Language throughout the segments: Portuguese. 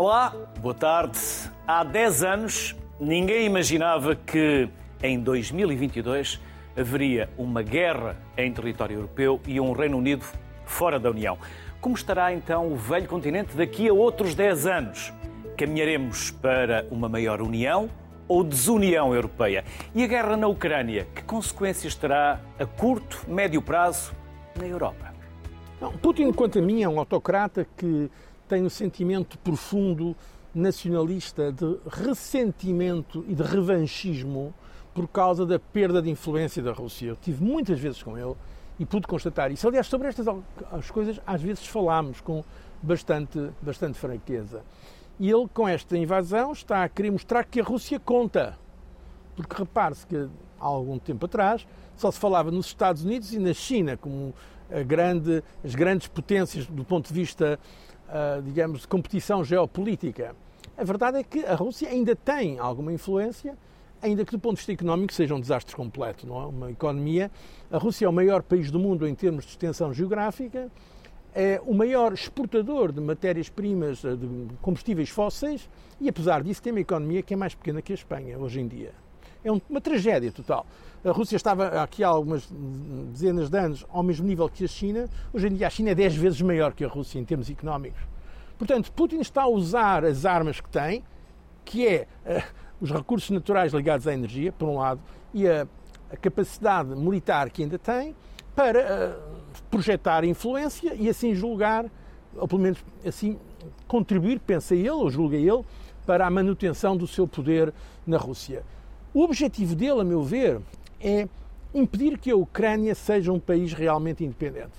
Olá, boa tarde. Há 10 anos, ninguém imaginava que em 2022 haveria uma guerra em território europeu e um Reino Unido fora da União. Como estará então o velho continente daqui a outros 10 anos? Caminharemos para uma maior união ou desunião europeia? E a guerra na Ucrânia, que consequências terá a curto, médio prazo na Europa? Não, Putin, quanto a mim, é um autocrata que tem um sentimento profundo nacionalista de ressentimento e de revanchismo por causa da perda de influência da Rússia. Eu tive muitas vezes com ele e pude constatar isso. Aliás, sobre estas as coisas, às vezes falámos com bastante, bastante franqueza. E ele, com esta invasão, está a querer mostrar que a Rússia conta. Porque repare-se que há algum tempo atrás só se falava nos Estados Unidos e na China como grande, as grandes potências do ponto de vista, digamos, de competição geopolítica. A verdade é que a Rússia ainda tem alguma influência, ainda que do ponto de vista económico seja um desastre completo, não é? Uma economia. A Rússia é o maior país do mundo em termos de extensão geográfica, é o maior exportador de matérias-primas, de combustíveis fósseis, e apesar disso tem uma economia que é mais pequena que a Espanha hoje em dia. É uma tragédia total. A Rússia estava aqui há algumas dezenas de anos ao mesmo nível que a China. Hoje em dia a China é 10 vezes maior que a Rússia em termos económicos. Portanto, Putin está a usar as armas que tem, que é uh, os recursos naturais ligados à energia, por um lado, e a, a capacidade militar que ainda tem, para uh, projetar influência e assim julgar, ou pelo menos assim contribuir, pensa ele, ou julga ele, para a manutenção do seu poder na Rússia. O objetivo dele, a meu ver, é impedir que a Ucrânia seja um país realmente independente.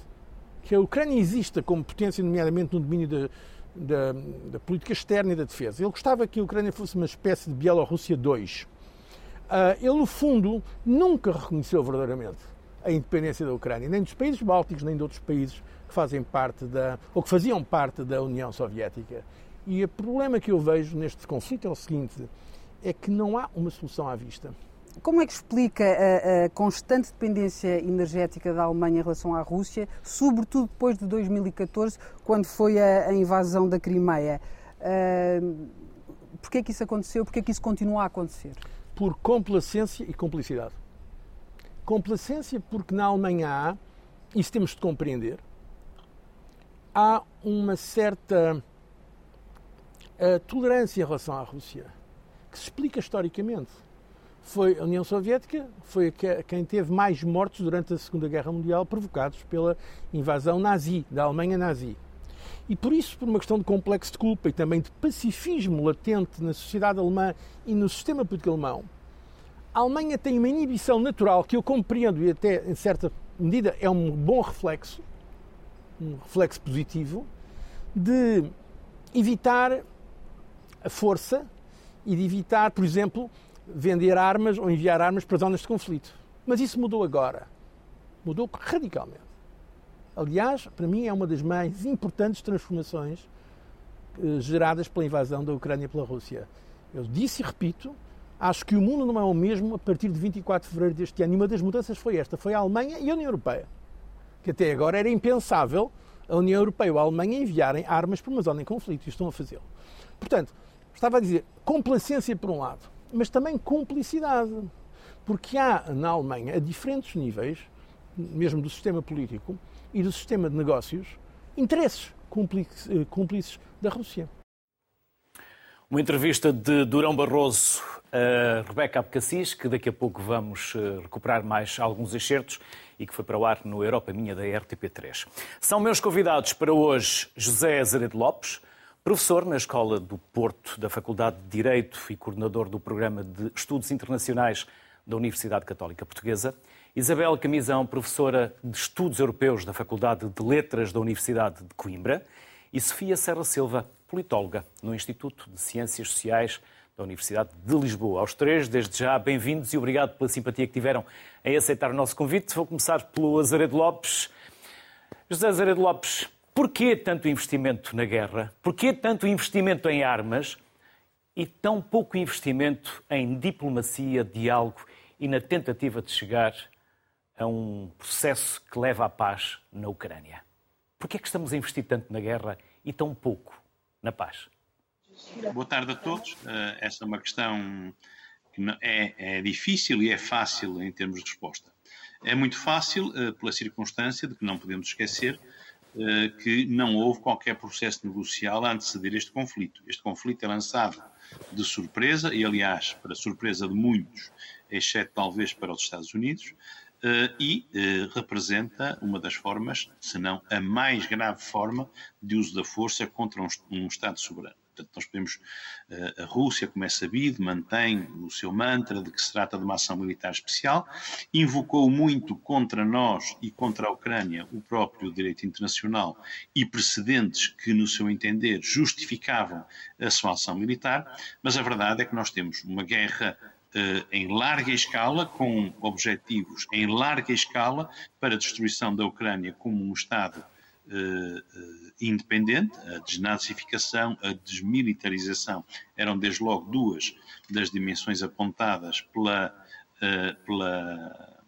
Que a Ucrânia exista como potência, nomeadamente no domínio da, da, da política externa e da defesa. Ele gostava que a Ucrânia fosse uma espécie de Bielorrússia 2. Uh, ah, ele, no fundo, nunca reconheceu verdadeiramente a independência da Ucrânia, nem dos países bálticos, nem de outros países que fazem parte da, ou que faziam parte da União Soviética. E o problema que eu vejo neste conflito é o seguinte: é que não há uma solução à vista. Como é que explica a, a, constante dependência energética da Alemanha em relação à Rússia, sobretudo depois de 2014, quando foi a, a invasão da Crimeia? Uh, Porquê é que isso aconteceu? Porquê é que isso continua a acontecer? Por complacência e complicidade. Complacência porque na Alemanha há, isso temos de compreender, há uma certa uh, tolerância em relação à Rússia, que se explica historicamente foi a União Soviética, foi quem teve mais mortos durante a Segunda Guerra Mundial provocados pela invasão nazi, da Alemanha nazi. E por isso, por uma questão de complexo de culpa e também de pacifismo latente na sociedade alemã e no sistema político alemão, a Alemanha tem uma inibição natural que eu compreendo e até em certa medida é um bom reflexo, um reflexo positivo, de evitar a força e de evitar, por exemplo, vender armas ou enviar armas para zonas de conflito. Mas isso mudou agora. Mudou radicalmente. Aliás, para mim é uma das mais importantes transformações eh, geradas pela invasão da Ucrânia pela Rússia. Eu disse e repito, acho que o mundo não é o mesmo a partir de 24 de fevereiro deste ano. E uma das mudanças foi esta, foi a Alemanha e a União Europeia. Que até agora era impensável a União Europeia ou a Alemanha enviarem armas para uma zona em conflito e estão a fazê-lo. Portanto, estava a dizer, complacência por um lado, mas também cumplicidade. Porque há na Alemanha, a diferentes níveis, mesmo do sistema político e do sistema de negócios, interesses cúmplices da Rússia. Uma entrevista de Durão Barroso a Rebeca Abcacis, que daqui a pouco vamos eh, recuperar mais alguns excertos e que foi para o ar no Europa Minha da RTP3. São meus convidados para hoje José Azeredo Lopes, Professor na Escola do Porto, da Faculdade de Direito e coordenador do Programa de Estudos Internacionais da Universidade Católica Portuguesa. Isabel Camisão, professora de Estudos Europeus da Faculdade de Letras da Universidade de Coimbra. E Sofia Serra Silva, politóloga no Instituto de Ciências Sociais da Universidade de Lisboa. Aos três, desde já, bem-vindos e obrigado pela simpatia que tiveram em aceitar o nosso convite. Vou começar pelo Azaredo Lopes. José Azaredo Lopes, Porquê tanto investimento na guerra? Porquê tanto investimento em armas e tão pouco investimento em diplomacia, diálogo e na tentativa de chegar a um processo que leva à paz na Ucrânia? Porquê é que estamos a investir tanto na guerra e tão pouco na paz? Boa tarde a todos. Uh, esta é uma questão que é, é, difícil e é fácil em termos de resposta. É muito fácil uh, pela circunstância de que não podemos esquecer que não houve qualquer processo negocial a anteceder este conflito. Este conflito é lançado de surpresa, e aliás, para surpresa de muitos, exceto talvez para os Estados Unidos, Uh, e uh, representa uma das formas, se não a mais grave forma, de uso da força contra um Estado soberano. Portanto, nós podemos. Uh, a Rússia, como é sabido, mantém o seu mantra de que se trata de uma ação militar especial, invocou muito contra nós e contra a Ucrânia o próprio direito internacional e precedentes que, no seu entender, justificavam a sua ação militar, mas a verdade é que nós temos uma guerra Uh, em larga escala, com objetivos em larga escala para a destruição da Ucrânia como um Estado independente, a desnazificação, a desmilitarização eram desde logo duas das dimensões apontadas pela, pela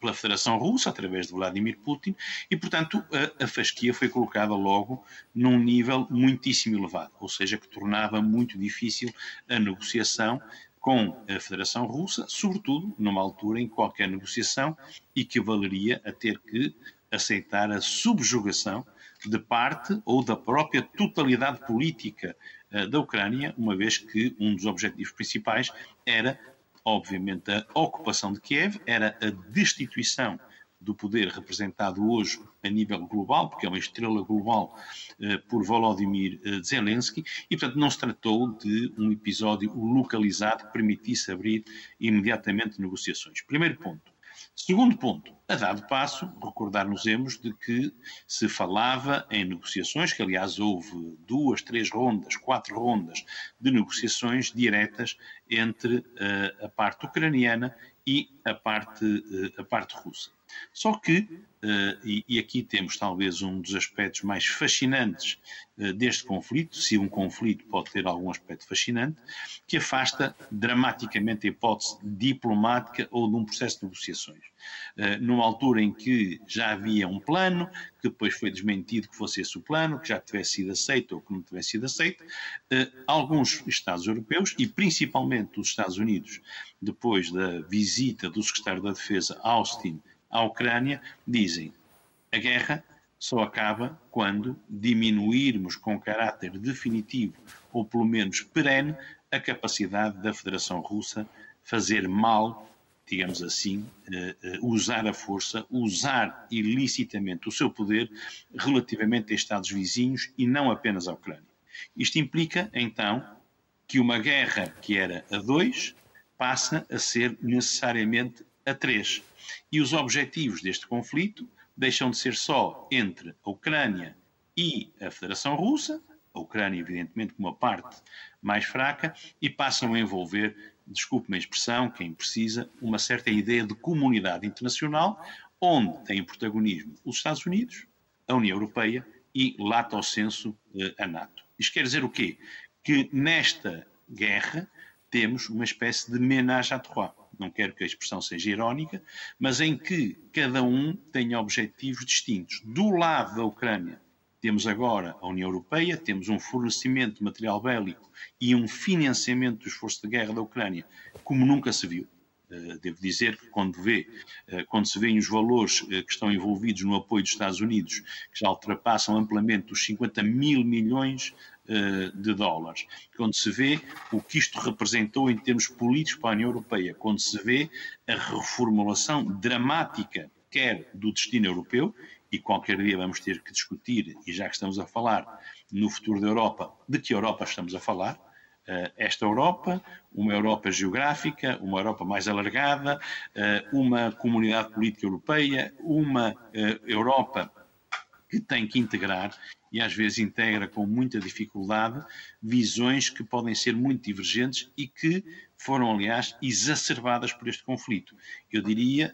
pela Federação Russa, através de Vladimir Putin, e, portanto, a, a, fasquia foi colocada logo num nível muitíssimo elevado, ou seja, que tornava muito difícil a negociação com a Federação Russa, sobretudo numa altura em que qualquer negociação equivaleria a ter que aceitar a subjugação de parte ou da própria totalidade política uh, da Ucrânia, uma vez que um dos objetivos principais era, obviamente, a ocupação de Kiev, era a destituição do poder representado hoje a nível global, porque é uma estrela global, eh, por Volodymyr eh, Zelensky, e portanto não se tratou de um episódio localizado que permitisse abrir imediatamente negociações. Primeiro ponto. Segundo ponto, a dado passo, recordar-nos-emos de que se falava em negociações, que aliás houve duas, três rondas, quatro rondas de negociações diretas entre uh, a parte ucraniana e a parte, uh, a parte russa. Só que, uh, e, e, aqui temos talvez um dos aspectos mais fascinantes uh, deste conflito, se um conflito pode ter algum aspecto fascinante, que afasta dramaticamente a hipótese diplomática ou de um processo de negociações. Uh, numa altura em que já havia um plano, que depois foi desmentido que fosse esse o plano, que já tivesse sido aceito ou que não tivesse sido aceito, alguns Estados europeus, e principalmente os Estados Unidos, depois da visita do secretário da Defesa Austin à Ucrânia, dizem a guerra só acaba quando diminuirmos com caráter definitivo, ou pelo menos perene, a capacidade da Federação Russa fazer mal, digamos assim, eh, eh, usar a força, usar ilicitamente o seu poder relativamente a Estados vizinhos e não apenas à Ucrânia. Isto implica, então, que uma guerra que era a dois passa a ser necessariamente a três. E os objetivos deste conflito deixam de ser só entre a Ucrânia e a Federação Russa, a Ucrânia, evidentemente, como uma parte mais fraca, e passam a envolver, desculpe-me a expressão, quem precisa, uma certa ideia de comunidade internacional, onde têm protagonismo os Estados Unidos, a União Europeia e, lato senso, eh, a NATO. Isto quer dizer o quê? Que nesta guerra temos uma espécie de ménage à trois não quero que a expressão seja irónica, mas em que cada um tenha objetivos distintos. Do lado da Ucrânia, temos agora a União Europeia, temos um fornecimento de material bélico e um financiamento do esforço de guerra da Ucrânia como nunca se viu. Uh, devo dizer que quando, vê, uh, quando se vêem os valores uh, que estão envolvidos no apoio dos Estados Unidos, que já ultrapassam amplamente os 50 mil milhões eh, de dólares. Quando se vê o que isto representou em termos políticos para a União Europeia, quando se vê a reformulação dramática, quer do destino europeu, e qualquer dia vamos ter que discutir, e já que estamos a falar no futuro da Europa, de que Europa estamos a falar, eh, esta Europa, uma Europa geográfica, uma Europa mais alargada, eh, uma comunidade política europeia, uma Europa que tem que integrar e às vezes integra com muita dificuldade visões que podem ser muito divergentes e que foram, aliás, exacerbadas por este conflito. Eu diria,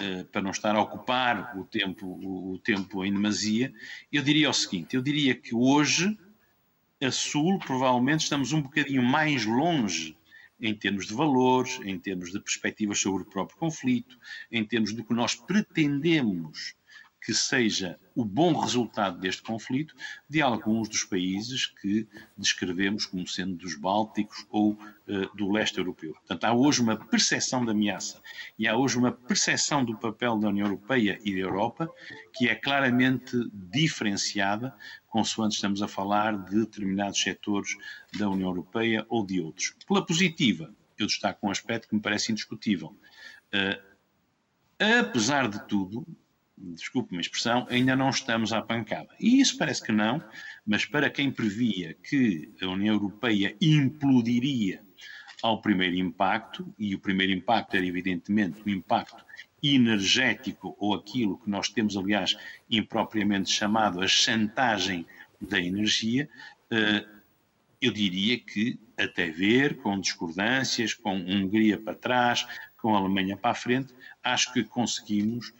eh, para não estar a ocupar o tempo, o tempo em demasia, eu diria o seguinte: eu diria que hoje, a Sul, provavelmente estamos um bocadinho mais longe em termos de valores, em termos de perspectivas sobre o próprio conflito, em termos do que nós pretendemos que seja o bom resultado deste conflito de alguns dos países que descrevemos como sendo dos Bálticos ou uh, do leste europeu. Portanto, há hoje uma percepção de ameaça e há hoje uma percepção do papel da União Europeia e da Europa que é claramente diferenciada, consoante estamos a falar de determinados setores da União Europeia ou de outros. Pela positiva, eu destaco um aspecto que me parece indiscutível. Uh, apesar de tudo, desculpe-me a expressão, ainda não estamos à pancada. E isso parece que não, mas para quem previa que a União Europeia implodiria ao primeiro impacto, e o primeiro impacto era evidentemente o impacto energético, ou aquilo que nós temos, aliás, impropriamente chamado a chantagem da energia, eh, eu diria que, até ver, com discordâncias, com Hungria para trás, com a Alemanha para a frente, acho que conseguimos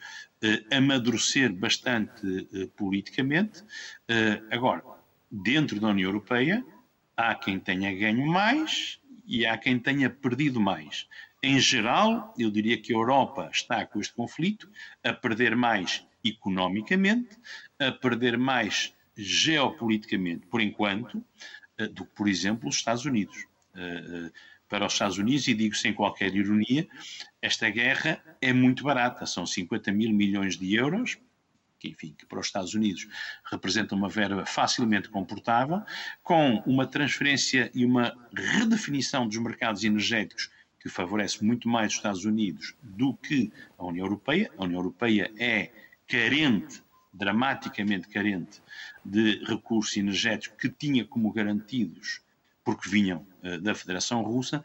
amadurecer bastante uh, politicamente. Uh, agora, dentro da União Europeia, há quem tenha ganho mais e há quem tenha perdido mais. Em geral, eu diria que a Europa está com este conflito a perder mais economicamente, a perder mais geopoliticamente, por enquanto, do que, por exemplo, os Estados Unidos para os Estados Unidos, e digo sem qualquer ironia, esta guerra é muito barata, são 50 mil milhões de euros, que, enfim, que para os Estados Unidos representa uma verba facilmente comportável, com uma transferência e uma redefinição dos mercados energéticos que favorece muito mais os Estados Unidos do que a União Europeia. A União Europeia é carente, dramaticamente carente, de recursos energéticos que tinha como garantidos porque vinham uh, da Federação Russa,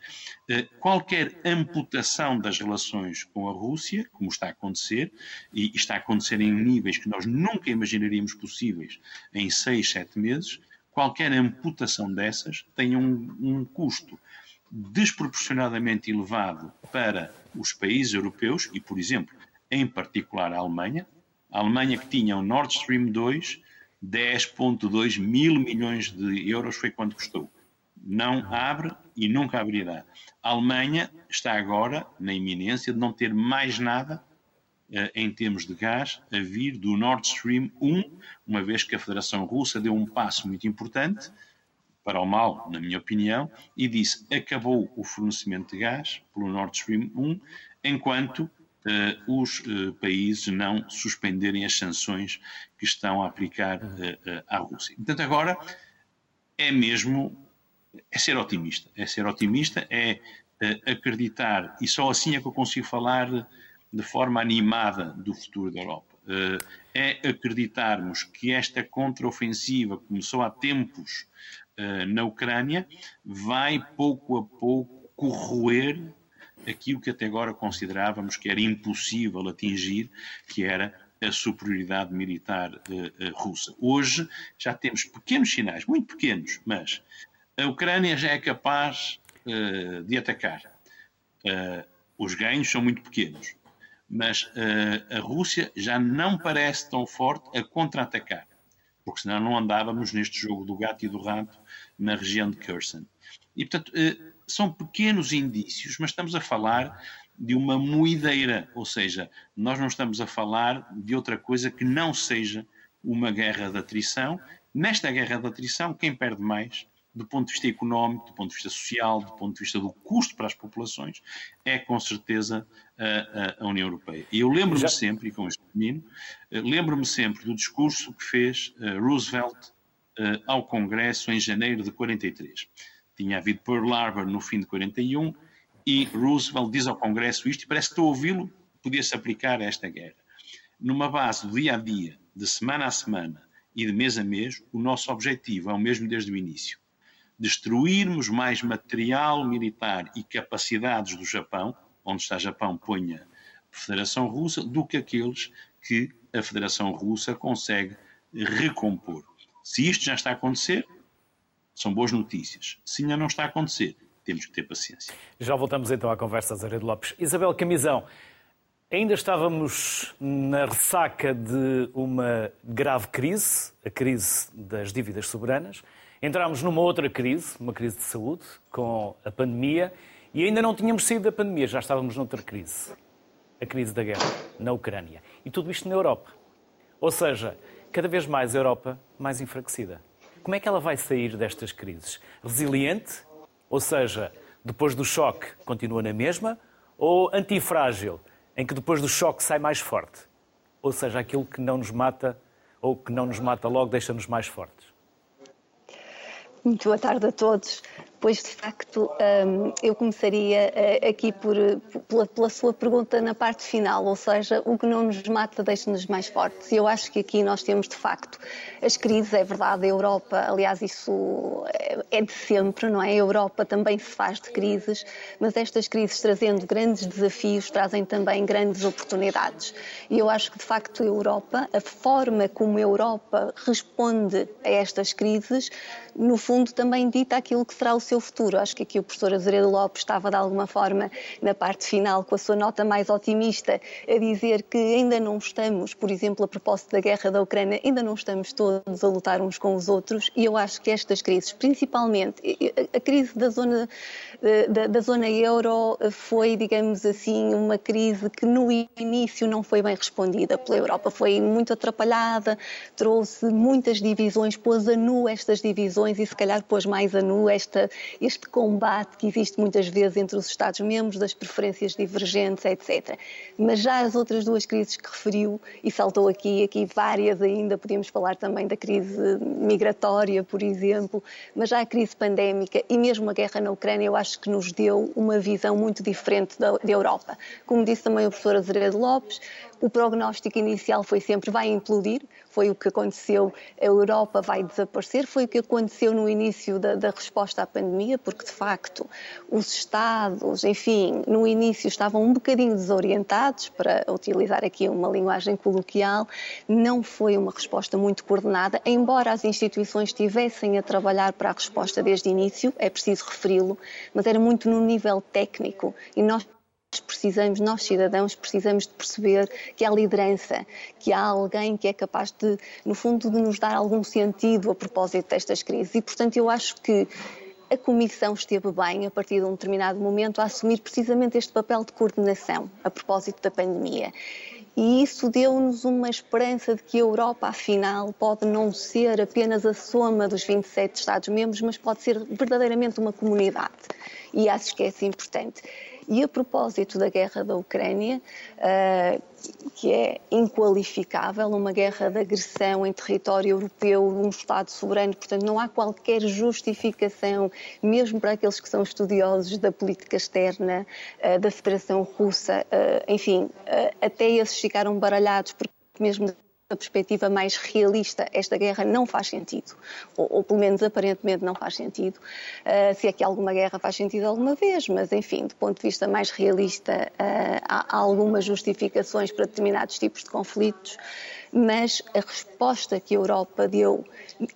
uh, qualquer amputação das relações com a Rússia, como está a acontecer, e está a acontecer em níveis que nós nunca imaginaríamos possíveis em seis, sete meses, qualquer amputação dessas tem um, um custo desproporcionadamente elevado para os países europeus e, por exemplo, em particular a Alemanha. A Alemanha que tinha o Nord Stream 2, 10,2 mil milhões de euros foi quanto custou não abre e nunca abrirá. A Alemanha está agora na iminência de não ter mais nada eh, em termos de gás a vir do Nord Stream 1, uma vez que a Federação Russa deu um passo muito importante para o mal, na minha opinião, e disse acabou o fornecimento de gás pelo Nord Stream 1, enquanto Uh, os uh, países não suspenderem as sanções que estão a aplicar uh, à Rússia. Portanto, agora é mesmo é ser otimista. É ser otimista, é uh, acreditar, e só assim é que eu consigo falar de forma animada do futuro da Europa. Uh, é acreditarmos que esta contraofensiva começou há tempos uh, na Ucrânia, vai pouco a pouco corroer aquilo que até agora considerávamos que era impossível atingir, que era a superioridade militar russa. Hoje já temos pequenos sinais, muito pequenos, mas a Ucrânia já é capaz uh, de atacar. Uh, os ganhos são muito pequenos, mas uh, a Rússia já não parece tão forte a contra-atacar, porque senão não andávamos neste jogo do gato e do rato na região de Kherson. E, portanto, são pequenos indícios, mas estamos a falar de uma moideira, ou seja, nós não estamos a falar de outra coisa que não seja uma guerra de atrição. Nesta guerra de atrição, quem perde mais do ponto de vista económico, do ponto de vista social, do ponto de vista do custo para as populações, é com certeza a, a União Europeia. E eu lembro-me sempre, e com este termino, eh, lembro-me sempre do discurso que fez Roosevelt ao Congresso em janeiro de 43. Tinha havido Pearl Harbor no fim de 41 e Roosevelt diz ao Congresso isto e parece que estou a ouvi-lo, podia-se aplicar a esta guerra. Numa base do dia a dia, de semana a semana e de mês a mês, o nosso objetivo é o mesmo desde o início destruirmos mais material militar e capacidades do Japão, onde está Japão, ponha a Federação Russa, do que aqueles que a Federação Russa consegue recompor. Se isto já está a acontecer, são boas notícias. Se ainda não está a acontecer, temos que ter paciência. Já voltamos então à conversa, Zaredo Lopes. Isabel Camisão, ainda estávamos na ressaca de uma grave crise, a crise das dívidas soberanas. Entramos numa outra crise, uma crise de saúde, com a pandemia, e ainda não tínhamos saído da pandemia, já estávamos noutra crise. A crise da guerra na Ucrânia. E tudo isto na Europa. Ou seja, cada vez mais a Europa mais enfraquecida. Como é que ela vai sair destas crises? Resiliente? Ou seja, depois do choque continua na mesma? Ou antifrágil, em que depois do choque sai mais forte? Ou seja, aquilo que não nos mata ou que não nos mata logo deixa-nos mais fortes? Muito boa tarde a todos. Pois, de facto, hum, eu começaria eh, aqui por, pela, pela, sua pergunta na parte final, ou seja, o que não nos mata deixa-nos mais fortes. E eu acho que aqui nós temos, de facto, as crises, é verdade, a Europa, aliás, isso é de sempre, não é? A Europa também se faz de crises, mas estas crises trazendo grandes desafios trazem também grandes oportunidades. E eu acho que, de facto, a Europa, a forma como a Europa responde a estas crises, no fundo, também dita aquilo que será o seu futuro. Acho que aqui o professor Azeredo Lopes estava, de alguma forma, na parte final, com a sua nota mais otimista, a dizer que ainda não estamos, por exemplo, a propósito da guerra da Ucrânia, ainda não estamos todos a lutar uns com os outros. E eu acho que estas crises, principalmente a crise da zona da, da, zona euro foi, digamos assim, uma crise que no início não foi bem respondida pela Europa. Foi muito atrapalhada, trouxe muitas divisões, pôs a nu estas divisões e se calhar pôs mais a nu esta, este combate que existe muitas vezes entre os Estados-membros, das preferências divergentes, etc. Mas já as outras duas crises que referiu, e saltou aqui, aqui várias ainda, podíamos falar também da crise migratória, por exemplo, mas já a crise pandémica e mesmo a guerra na Ucrânia, eu acho acho que nos deu uma visão muito diferente da, da Europa. Como disse também o professor Azeredo Lopes, o prognóstico inicial foi sempre vai implodir, foi o que aconteceu, a Europa vai desaparecer, foi o que aconteceu no início da, da, resposta à pandemia, porque de facto os Estados, enfim, no início estavam um bocadinho desorientados, para utilizar aqui uma linguagem coloquial, não foi uma resposta muito coordenada, embora as instituições estivessem a trabalhar para a resposta desde o início, é preciso referi-lo, mas era muito no nível técnico. E nós precisamos, nós cidadãos, precisamos de perceber que há liderança, que há alguém que é capaz de, no fundo, de nos dar algum sentido a propósito destas crises. E, portanto, eu acho que a Comissão esteve bem, a partir de um determinado momento, a assumir precisamente este papel de coordenação a propósito da pandemia. E isso deu-nos uma esperança de que a Europa, afinal, pode não ser apenas a soma dos 27 Estados-membros, mas pode ser verdadeiramente uma comunidade. E acho que é assim importante. E a propósito da guerra da Ucrânia, uh, que é inqualificável, uma guerra de agressão em território europeu, um Estado soberano, portanto não há qualquer justificação, mesmo para aqueles que são estudiosos da política externa uh, da Federação Russa, uh, enfim, até esses ficaram baralhados, porque mesmo da perspectiva mais realista, esta guerra não faz sentido, ou, ou pelo menos aparentemente não faz sentido. Uh, se é que alguma guerra faz sentido alguma vez, mas enfim, do ponto de vista mais realista, uh, há, há algumas justificações para determinados tipos de conflitos, mas a resposta que a Europa deu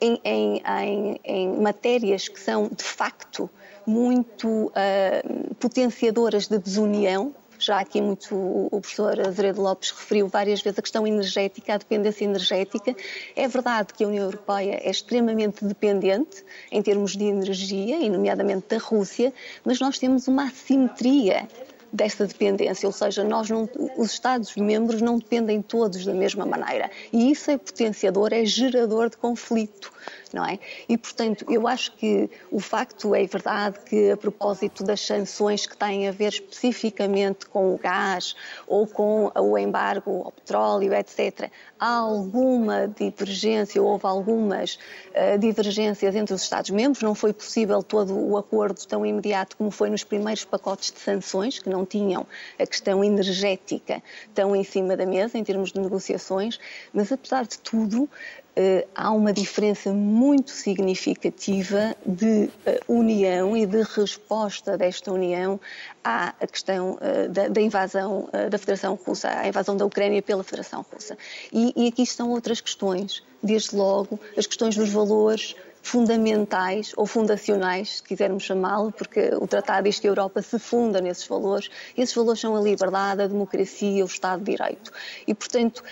em, em, em, em matérias que são de facto muito uh, potenciadoras de desunião, já aqui muito o professor Azeredo Lopes referiu várias vezes a questão energética, a dependência energética. É verdade que a União Europeia é extremamente dependente em termos de energia, e nomeadamente da Rússia, mas nós temos uma assimetria desta dependência, ou seja, nós não, os Estados-membros não dependem todos da mesma maneira. E isso é potenciador, é gerador de conflito não é? E, portanto, eu acho que o facto é verdade que, a propósito das sanções que têm a ver especificamente com o gás ou com o embargo ao petróleo, etc., há alguma divergência, houve algumas uh, divergências entre os Estados-membros, não foi possível todo o acordo tão imediato como foi nos primeiros pacotes de sanções, que não tinham a questão energética tão em cima da mesa em termos de negociações, mas apesar de tudo, eh, há uma diferença muito significativa de eh, união e de resposta desta união à questão eh, da, invasão da Federação Russa, à invasão da Ucrânia pela Federação Russa. E, e aqui estão outras questões, desde logo as questões dos valores fundamentais ou fundacionais, se quisermos chamá-lo, porque o tratado diz que a Europa se funda nesses valores. Esses valores são a liberdade, a democracia, o Estado de Direito. E, portanto,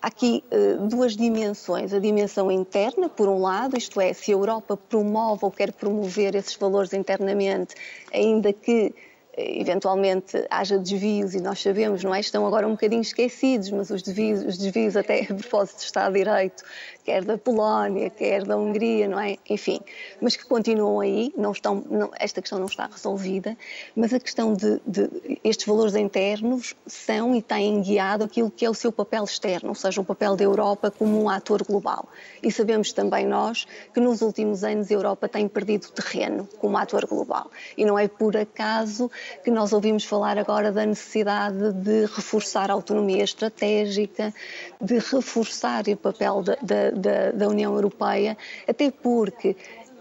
Há aqui uh, duas dimensões. A dimensão interna, por um lado, isto é, se a Europa promove ou quer promover esses valores internamente, ainda que eventualmente haja desvios e nós sabemos, não é? Estão agora um bocadinho esquecidos, mas os desvios, os desvios até a propósito do Estado de Direito, quer da Polónia, quer da Hungria, não é? Enfim, mas que continuam aí, não estão, não, esta questão não está resolvida, mas a questão de, de, estes valores internos são e têm guiado aquilo que é o seu papel externo, ou seja, o papel da Europa como um ator global. E sabemos também nós que nos últimos anos a Europa tem perdido terreno como ator global. E não é por acaso que nós ouvimos falar agora da necessidade de reforçar a autonomia estratégica, de reforçar o papel da, da, da, União Europeia, até porque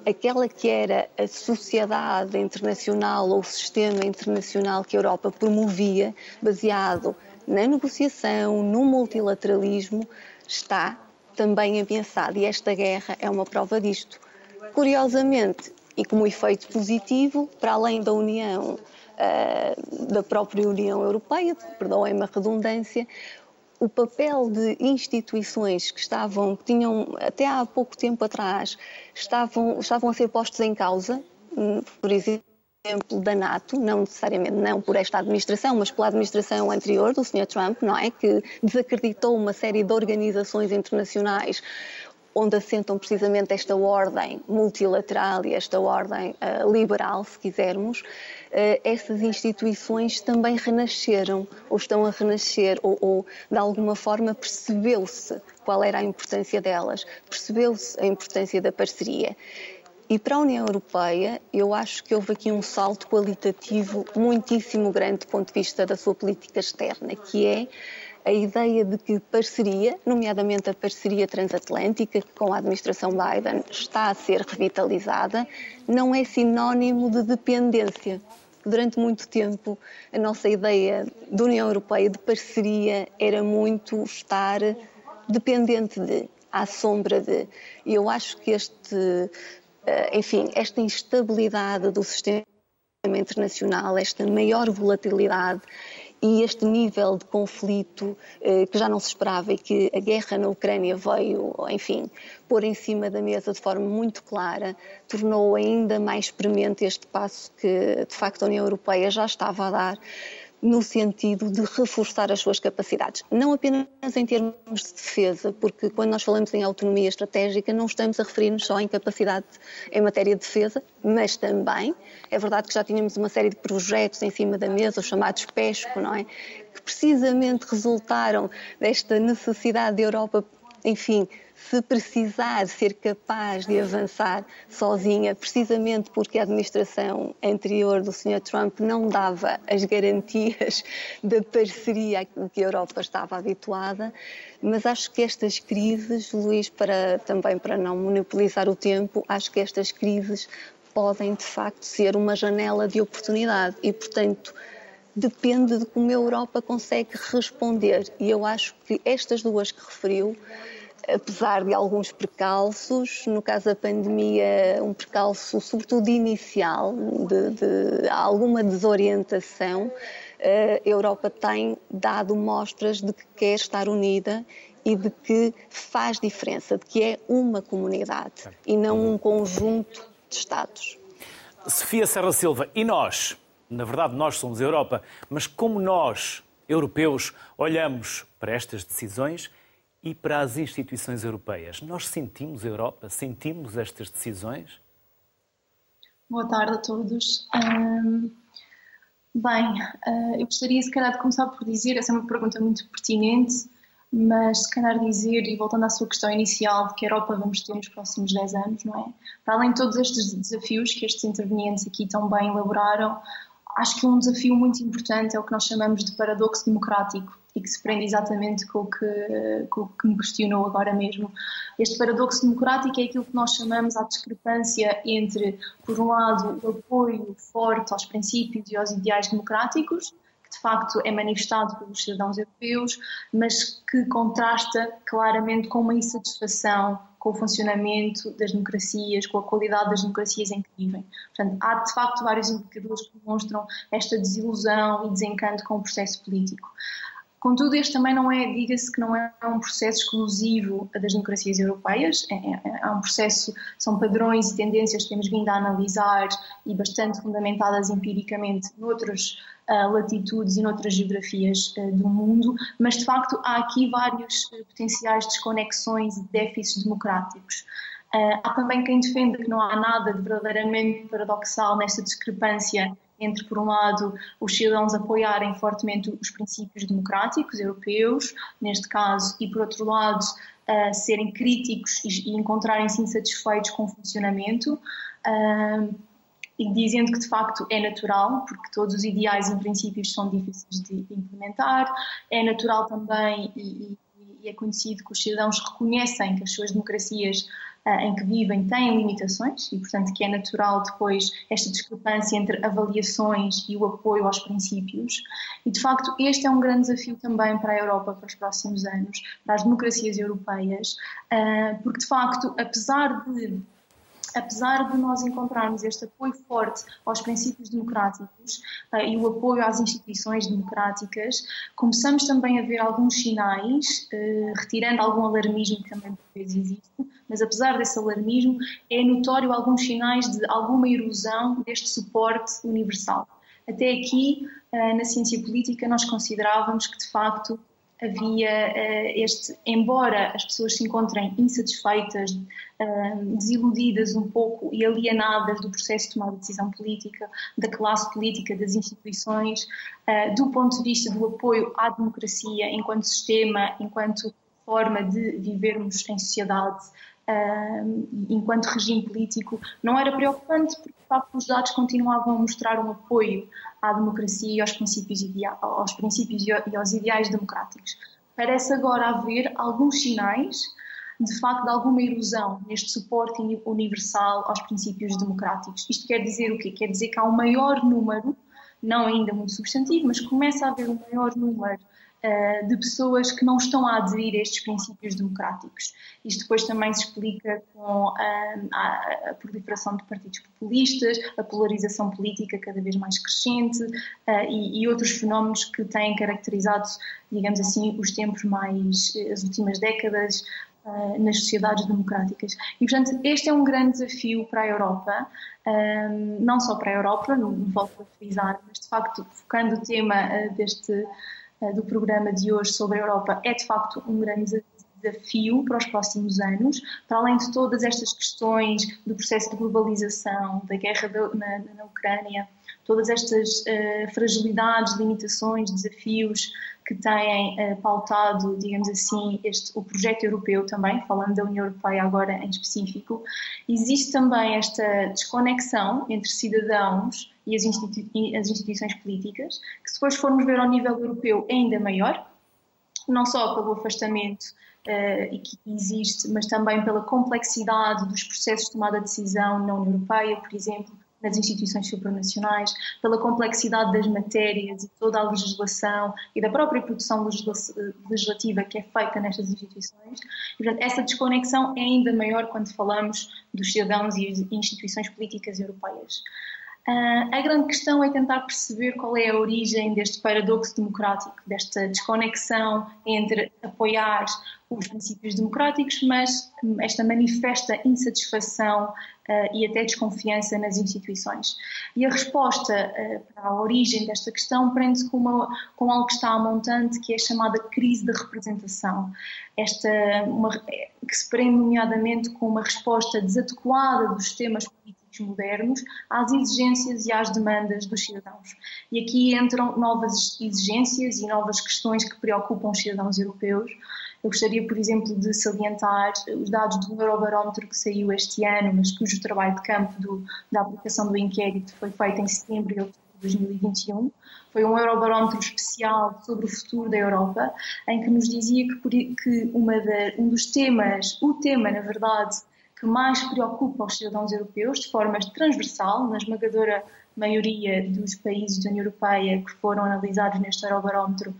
aquela que era a sociedade internacional ou o sistema internacional que a Europa promovia, baseado na negociação, no multilateralismo, está também ameaçado. E esta guerra é uma prova disto. Curiosamente, e como efeito positivo, para além da União, uh, da própria União Europeia, perdoem-me a redundância, o papel de instituições que estavam, que tinham até há pouco tempo atrás, estavam, estavam a ser postos em causa, hum, por exemplo, da NATO, não necessariamente não por esta administração, mas pela administração anterior do Sr. Trump, não é, que desacreditou uma série de organizações internacionais onde assentam precisamente esta ordem multilateral e esta ordem uh, liberal, se quisermos, uh, essas instituições também renasceram, ou estão a renascer, ou, ou de alguma forma percebeu-se qual era a importância delas, percebeu-se a importância da parceria. E para a União Europeia, eu acho que houve aqui um salto qualitativo muitíssimo grande do ponto de vista da sua política externa, que é a ideia de que parceria, nomeadamente a parceria transatlântica, com a administração Biden está a ser revitalizada, não é sinónimo de dependência. Durante muito tempo, a nossa ideia da União Europeia de parceria era muito estar dependente de, à sombra de. E eu acho que este, eh, enfim, esta instabilidade do sistema internacional, esta maior volatilidade e este nível de conflito eh, que já não se esperava e que a guerra na Ucrânia veio, enfim, pôr em cima da mesa de forma muito clara, tornou ainda mais premente este passo que, de facto, a União Europeia já estava a dar no sentido de reforçar as suas capacidades. Não apenas em termos de defesa, porque quando nós falamos em autonomia estratégica, não estamos a referir-nos só em capacidade em matéria de defesa, mas também, é verdade que já tínhamos uma série de projetos em cima da mesa, os chamados PESCO, não é? Que precisamente resultaram desta necessidade da Europa, enfim, se precisar ser capaz de avançar sozinha, precisamente porque a administração anterior do Sr. Trump não dava as garantias da parceria que a Europa estava habituada, mas acho que estas crises, Luís, para, também para não monopolizar o tempo, acho que estas crises podem de facto ser uma janela de oportunidade e, portanto, depende de como a Europa consegue responder. E eu acho que estas duas que referiu apesar de alguns precalços, no caso da pandemia, um precalço sobretudo inicial, de, de alguma desorientação, eh, a Europa tem dado mostras de que quer estar unida e de que faz diferença, de que é uma comunidade e não um conjunto de Estados. Sofia Serra Silva, e nós? Na verdade, nós somos a Europa, mas como nós, europeus, olhamos para estas decisões e para as instituições europeias. Nós sentimos a Europa? Sentimos estas decisões? Boa tarde a todos. bem, uh, eu gostaria se calhar de começar por dizer, essa é uma pergunta muito pertinente, mas se calhar dizer, e voltando à sua questão inicial, de que Europa vamos ter nos próximos 10 anos, não é? Para além de todos estes desafios que estes intervenientes aqui tão bem elaboraram, acho que um desafio muito importante é o que nós chamamos de paradoxo democrático e que se prende exatamente com o que, com o que me questionou agora mesmo. Este paradoxo democrático é aquilo que nós chamamos a discrepância entre, por um lado, o apoio forte aos princípios e aos ideais democráticos, que de facto é manifestado pelos cidadãos europeus, mas que contrasta claramente com uma insatisfação com o funcionamento das democracias, com a qualidade das democracias em que vivem. Portanto, há de facto vários indicadores que demonstram esta desilusão e desencanto com o processo político. Contudo, este também não é, diga-se que não é um processo exclusivo das democracias europeias, é, é, é um processo, são padrões e tendências que temos vindo a analisar e bastante fundamentadas empiricamente noutras uh, latitudes e noutras geografias uh, do mundo, mas de facto há aqui vários uh, potenciais desconexões e déficits democráticos. há também quem defenda que não há nada de verdadeiramente paradoxal nesta discrepância entre, por um lado, os cidadãos apoiarem fortemente os princípios democráticos europeus, neste caso, e, por outro lado, uh, serem críticos e, e encontrarem-se insatisfeitos com o funcionamento. Uh, e dizendo que de facto é natural, porque todos os ideais e princípios são difíceis de implementar, é natural também e, e é conhecido que os cidadãos reconhecem que as suas democracias em que vivem têm limitações e, portanto, que é natural depois esta discrepância entre avaliações e o apoio aos princípios. E, de facto, este é um grande desafio também para a Europa para os próximos anos, para as democracias europeias, uh, porque, de facto, apesar de apesar de nós encontrarmos este apoio forte aos princípios democráticos uh, e o apoio às instituições democráticas, começamos também a ver alguns sinais, uh, retirando algum alarmismo que também por vezes existe, mas apesar desse alarmismo, é notório alguns sinais de alguma erosão deste suporte universal. Até aqui, uh, na ciência política, nós considerávamos que de facto havia uh, este, embora as pessoas se encontrem insatisfeitas, uh, desiludidas um pouco e alienadas do processo de tomar de decisão política, da classe política, das instituições, uh, do ponto de vista do apoio à democracia enquanto sistema, enquanto forma de vivermos em sociedade, enquanto regime político, não era preocupante, porque de facto os dados continuavam a mostrar um apoio à democracia e aos princípios, aos princípios e aos ideais democráticos. Parece agora haver alguns sinais, de facto, de alguma erosão neste suporte universal aos princípios democráticos. Isto quer dizer o quê? Quer dizer que há um maior número, não ainda muito substantivo, mas começa a haver um maior número eh, de pessoas que não estão a aderir a estes princípios democráticos. Isto depois também se explica com a, a, a proliferação de partidos populistas, a polarização política cada vez mais crescente uh, e, e, outros fenómenos que têm caracterizado, digamos assim, os tempos mais, as últimas décadas uh, nas sociedades democráticas. E, portanto, este é um grande desafio para a Europa, não só para a Europa, não volto a frisar, mas de facto, focando o tema deste eh, do programa de hoje sobre a Europa é de facto um grande desafio para os próximos anos, para além de todas estas questões do processo de globalização, da guerra na, na Ucrânia, todas estas uh, fragilidades, limitações, desafios que têm uh, pautado, digamos assim, este, o projeto europeu também, falando da União Europeia agora em específico, existe também esta desconexão entre cidadãos e as, institui as instituições políticas, que se depois formos ver ao nível europeu é ainda maior, não só pelo afastamento uh, que existe, mas também pela complexidade dos processos de tomada de decisão na União Europeia, por exemplo, nas instituições supranacionais, pela complexidade das matérias e toda a legislação e da própria produção legislativa que é feita nestas instituições. E, portanto, essa desconexão é ainda maior quando falamos dos cidadãos e instituições políticas europeias. Uh, a grande questão é tentar perceber qual é a origem deste paradoxo democrático, desta desconexão entre apoiar os princípios democráticos, mas esta manifesta insatisfação uh, e até desconfiança nas instituições. E a resposta uh, para a origem desta questão prende-se com, com, algo que está a montante, que é a chamada crise de representação. Esta, uma, que se prende nomeadamente com uma resposta desadequada dos sistemas políticos modernos às exigências e às demandas dos cidadãos. E aqui entram novas exigências e novas questões que preocupam os cidadãos europeus. Eu gostaria, por exemplo, de salientar os dados do Eurobarómetro que saiu este ano, mas cujo trabalho de campo do, da aplicação do inquérito foi feito em setembro e outubro de 2021. Foi um Eurobarómetro especial sobre o futuro da Europa, em que nos dizia que, que um dos temas, o tema, na verdade, que mais preocupa os cidadãos europeus de forma transversal, na esmagadora maioria dos países da União Europeia que foram analisados neste Eurobarómetro,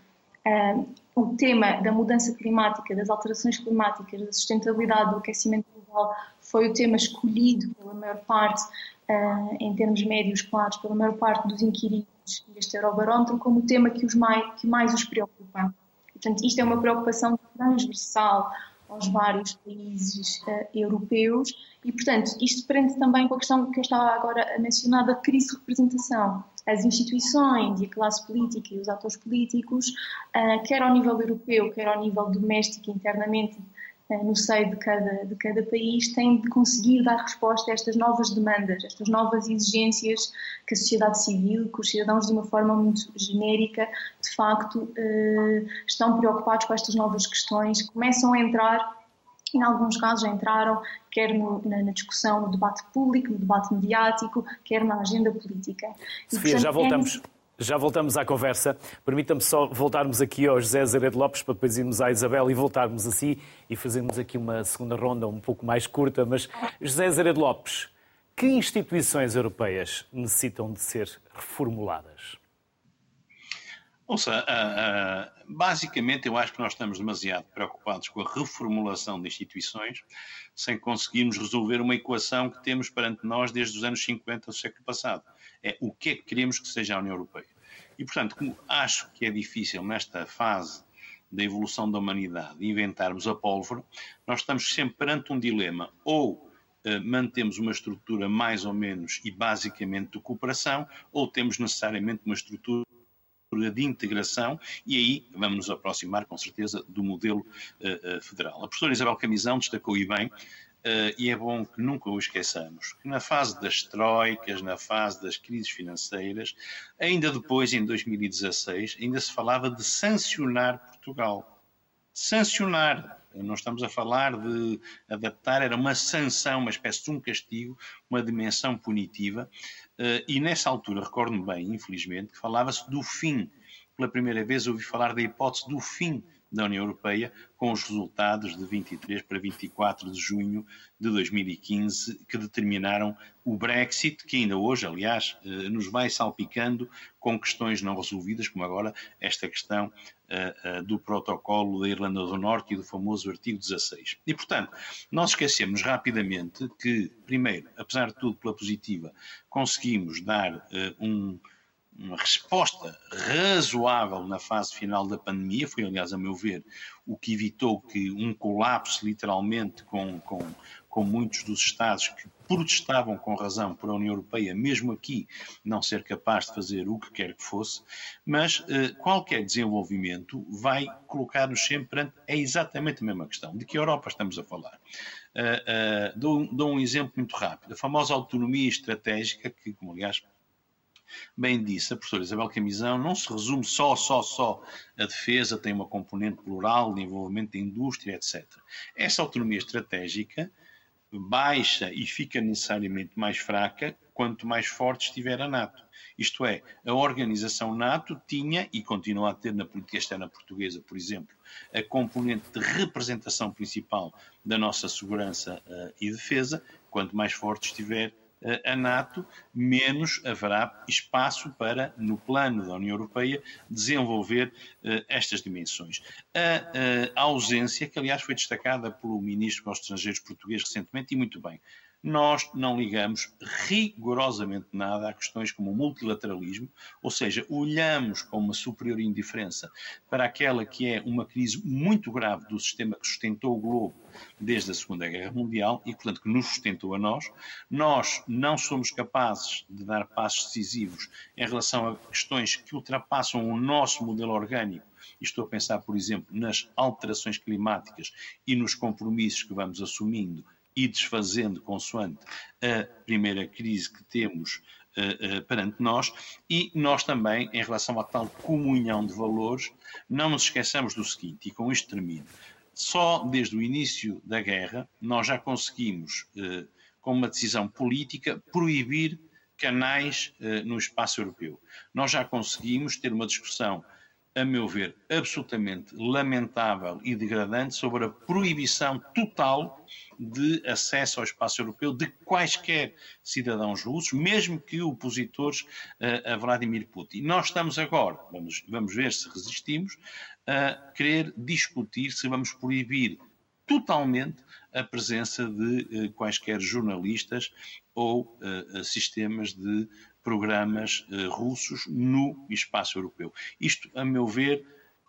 um, o tema da mudança climática, das alterações climáticas, da sustentabilidade do aquecimento global foi o tema escolhido pela maior parte, uh, em termos médios claros, pela maior parte dos inquiridos deste Eurobarómetro como o tema que, os mais, que mais os preocupa. Portanto, isto é uma preocupação transversal aos vários países uh, europeus e, portanto, isto prende também com a questão que eu estava agora a mencionar da crise de representação. As instituições e a classe política e os atores políticos, uh, quer ao nível europeu, quer ao nível doméstico internamente uh, no seio de cada, de cada país, têm de conseguir dar resposta a estas novas demandas, estas novas exigências que a sociedade civil, que os cidadãos, de uma forma muito genérica, de facto, estão preocupados com estas novas questões, começam a entrar em alguns casos já entraram quer no, na, na, discussão, no debate público, no debate mediático, quer na agenda política. E, Sofia, portanto, já voltamos. É... Já voltamos à conversa. Permita-me só voltarmos aqui ao José Zaredo Lopes para depois irmos à Isabel e voltarmos assim e fazermos aqui uma segunda ronda um pouco mais curta. Mas, José Zaredo Lopes, que instituições europeias necessitam de ser reformuladas? Ouça, uh, uh, basicamente eu acho que nós estamos demasiado preocupados com a reformulação de instituições sem conseguirmos resolver uma equação que temos perante nós desde os anos 50 do século passado. É o que é que queremos que seja a União Europeia. E, portanto, como acho que é difícil nesta fase da evolução da humanidade inventarmos a pólvora, nós estamos sempre perante um dilema. Ou uh, mantemos uma estrutura mais ou menos e basicamente de cooperação, ou temos necessariamente uma estrutura de integração e aí vamos nos aproximar com certeza do modelo uh, uh, federal. A professora Isabel Camisão destacou e bem Uh, e é bom que nunca o esqueçamos, que na fase das troicas, na fase das crises financeiras, ainda depois, em 2016, ainda se falava de sancionar Portugal. Sancionar. Não estamos a falar de adaptar, era uma sanção, uma espécie de um castigo, uma dimensão punitiva. Uh, e nessa altura, recordo-me bem, infelizmente, que falava-se do fim. Pela primeira vez ouvi falar da hipótese do fim da União Europeia, com os resultados de 23 para 24 de junho de 2015, que determinaram o Brexit, que ainda hoje, aliás, eh, nos vai salpicando com questões não resolvidas, como agora esta questão uh, uh, do protocolo da Irlanda do Norte e do famoso artigo 16. E, portanto, nós esquecemos rapidamente que, primeiro, apesar de tudo pela positiva, conseguimos dar um uma resposta razoável na fase final da pandemia, foi aliás, a meu ver, o que evitou que um colapso, literalmente, com, com, com muitos dos Estados que protestavam com razão por a União Europeia, mesmo aqui, não ser capaz de fazer o que quer que fosse, mas eh, qualquer desenvolvimento vai colocar-nos sempre perante é exatamente a mesma questão. De que Europa estamos a falar? Uh, uh, dou, dou um exemplo muito rápido. A famosa autonomia estratégica, que, como aliás bem disse a professora Isabel Camisão, não se resume só, só, só a defesa, tem uma componente plural de envolvimento da indústria, etc. Essa autonomia estratégica baixa e fica necessariamente mais fraca quanto mais forte estiver a NATO. Isto é, a organização NATO tinha e continua a ter na política externa portuguesa, por exemplo, a componente de representação principal da nossa segurança uh, e defesa, quanto mais forte estiver a NATO, menos haverá espaço para, no plano da União Europeia, desenvolver uh, estas dimensões. A, a, ausência, que aliás foi destacada pelo Ministro dos Estrangeiros português recentemente, e muito bem, nós não ligamos rigorosamente nada a questões como o multilateralismo, ou seja, olhamos com uma superior indiferença para aquela que é uma crise muito grave do sistema que sustentou o globo desde a Segunda Guerra Mundial e, portanto, que nos sustentou a nós. Nós não somos capazes de dar passos decisivos em relação a questões que ultrapassam o nosso modelo orgânico estou a pensar, por exemplo, nas alterações climáticas e nos compromissos que vamos assumindo e desfazendo consoante a primeira crise que temos uh, uh, perante nós, e nós também, em relação à tal comunhão de valores, não nos esqueçamos do seguinte, e com isto termino. Só desde o início da guerra nós já conseguimos, uh, com uma decisão política, proibir canais no espaço europeu. Nós já conseguimos ter uma discussão a meu ver, absolutamente lamentável e degradante sobre a proibição total de acesso ao espaço europeu de quaisquer cidadãos russos, mesmo que opositores uh, a Vladimir Putin. Nós estamos agora, vamos, vamos ver se resistimos, a querer discutir se vamos proibir totalmente a presença de uh, quaisquer jornalistas ou uh, sistemas de programas uh, russos no espaço europeu. Isto, a meu ver,